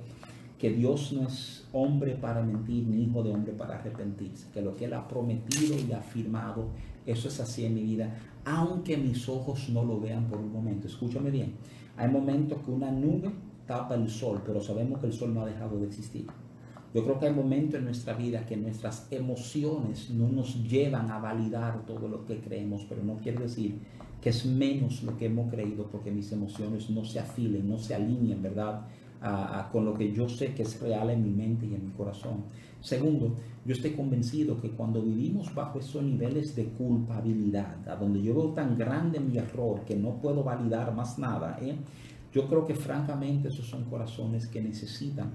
que Dios no es hombre para mentir, ni hijo de hombre para arrepentirse, que lo que Él ha prometido y afirmado, eso es así en mi vida, aunque mis ojos no lo vean por un momento. Escúchame bien, hay momentos que una nube tapa el sol, pero sabemos que el sol no ha dejado de existir. Yo creo que hay momentos en nuestra vida que nuestras emociones no nos llevan a validar todo lo que creemos, pero no quiere decir que es menos lo que hemos creído porque mis emociones no se afilen, no se alineen, ¿verdad? Con lo que yo sé que es real en mi mente y en mi corazón. Segundo, yo estoy convencido que cuando vivimos bajo esos niveles de culpabilidad, a donde yo veo tan grande mi error que no puedo validar más nada, ¿eh? yo creo que francamente esos son corazones que necesitan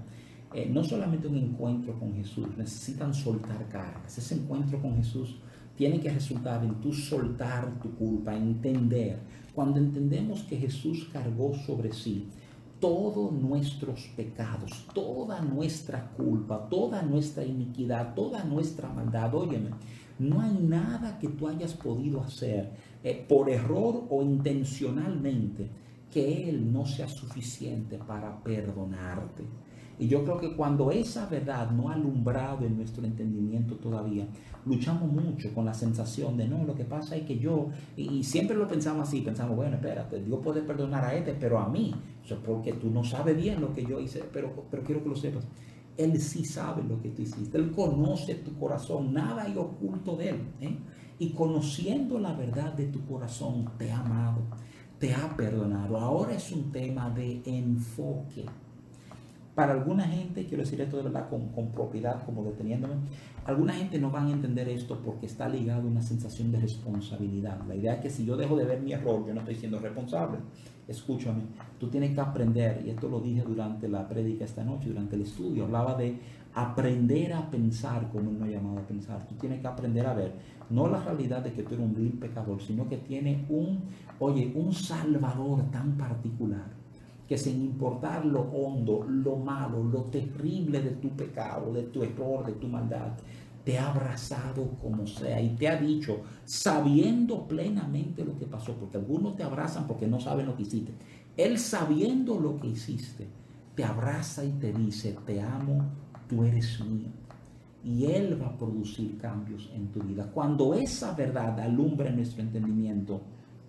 eh, no solamente un encuentro con Jesús, necesitan soltar cargas. Ese encuentro con Jesús tiene que resultar en tu soltar tu culpa, entender. Cuando entendemos que Jesús cargó sobre sí todos nuestros pecados, toda nuestra culpa, toda nuestra iniquidad, toda nuestra maldad. Óyeme, no hay nada que tú hayas podido hacer eh, por error o intencionalmente que Él no sea suficiente para perdonarte. Y yo creo que cuando esa verdad no ha alumbrado en nuestro entendimiento todavía, luchamos mucho con la sensación de, no, lo que pasa es que yo, y, siempre lo pensamos así, pensamos, bueno, espérate, Dios puede perdonar a este, pero a mí, es porque tú no sabes bien lo que yo hice, pero, pero quiero que lo sepas. Él sí sabe lo que tú hiciste, Él conoce tu corazón, nada hay oculto de Él. ¿eh? Y conociendo la verdad de tu corazón, te ha amado, te ha perdonado. Ahora es un tema de enfoque. Para alguna gente, quiero decir esto de verdad con, propiedad, como deteniéndome, alguna gente no van a entender esto porque está ligado a una sensación de responsabilidad. La idea es que si yo dejo de ver mi error, yo no estoy siendo responsable. Escúchame, tú tienes que aprender, y esto lo dije durante la prédica esta noche, durante el estudio, hablaba de aprender a pensar como nos ha llamado a pensar. Tú tienes que aprender a ver, no la realidad de que tú eres un vil pecador, sino que tiene un, oye, un salvador tan particular que sin importar lo hondo, lo malo, lo terrible de tu pecado, de tu error, de tu maldad, te ha abrazado como sea y te ha dicho, sabiendo plenamente lo que pasó, porque algunos te abrazan porque no saben lo que hiciste. Él sabiendo lo que hiciste, te abraza y te dice, te amo, tú eres mío. Y Él va a producir cambios en tu vida. Cuando esa verdad alumbra nuestro entendimiento,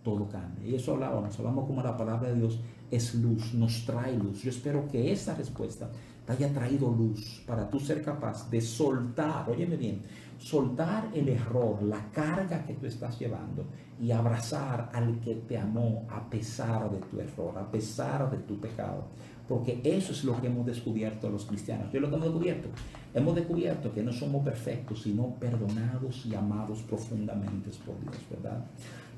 todo cambia. Y eso hablábamos, hablamos como la palabra de Dios es luz, nos trae luz. Yo espero que esta respuesta te haya traído luz para tú ser capaz de soltar, óyeme bien, soltar el error, la carga que tú estás llevando y abrazar al que te amó a pesar de tu error, a pesar de tu pecado. Porque eso es lo que hemos descubierto los cristianos. ¿Qué es lo que hemos descubierto? Hemos descubierto que no somos perfectos, sino perdonados y amados profundamente por Dios, ¿verdad?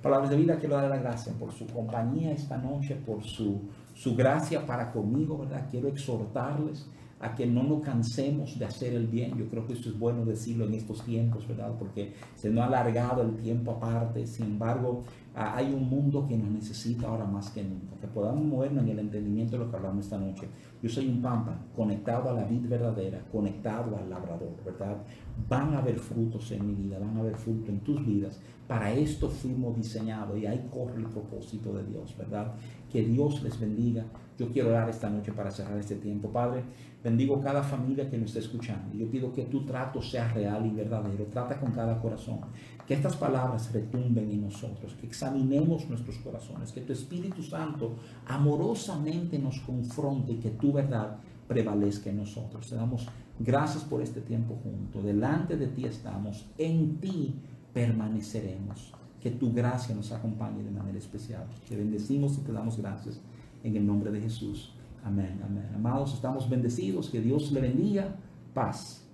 Palabras de vida, quiero dar la gracia por su compañía esta noche, por su, su gracia para conmigo, ¿verdad? Quiero exhortarles a que no nos cansemos de hacer el bien. Yo creo que eso es bueno decirlo en estos tiempos, ¿verdad? Porque se nos ha alargado el tiempo aparte. Sin embargo, hay un mundo que nos necesita ahora más que nunca. Que podamos movernos en el entendimiento de lo que hablamos esta noche. Yo soy un pampa conectado a la vida verdadera, conectado al labrador, ¿verdad? Van a haber frutos en mi vida, van a haber frutos en tus vidas. Para esto fuimos diseñados y ahí corre el propósito de Dios, ¿verdad? Que Dios les bendiga. Yo quiero orar esta noche para cerrar este tiempo. Padre, bendigo cada familia que nos está escuchando. Yo pido que tu trato sea real y verdadero. Trata con cada corazón. Que estas palabras retumben en nosotros. Que examinemos nuestros corazones. Que tu Espíritu Santo amorosamente nos confronte y que tu verdad prevalezca en nosotros. Te damos gracias por este tiempo junto. Delante de ti estamos. En ti permaneceremos. Que tu gracia nos acompañe de manera especial. Te bendecimos y te damos gracias en el nombre de Jesús. Amén, amén. Amados, estamos bendecidos. Que Dios le bendiga. Paz.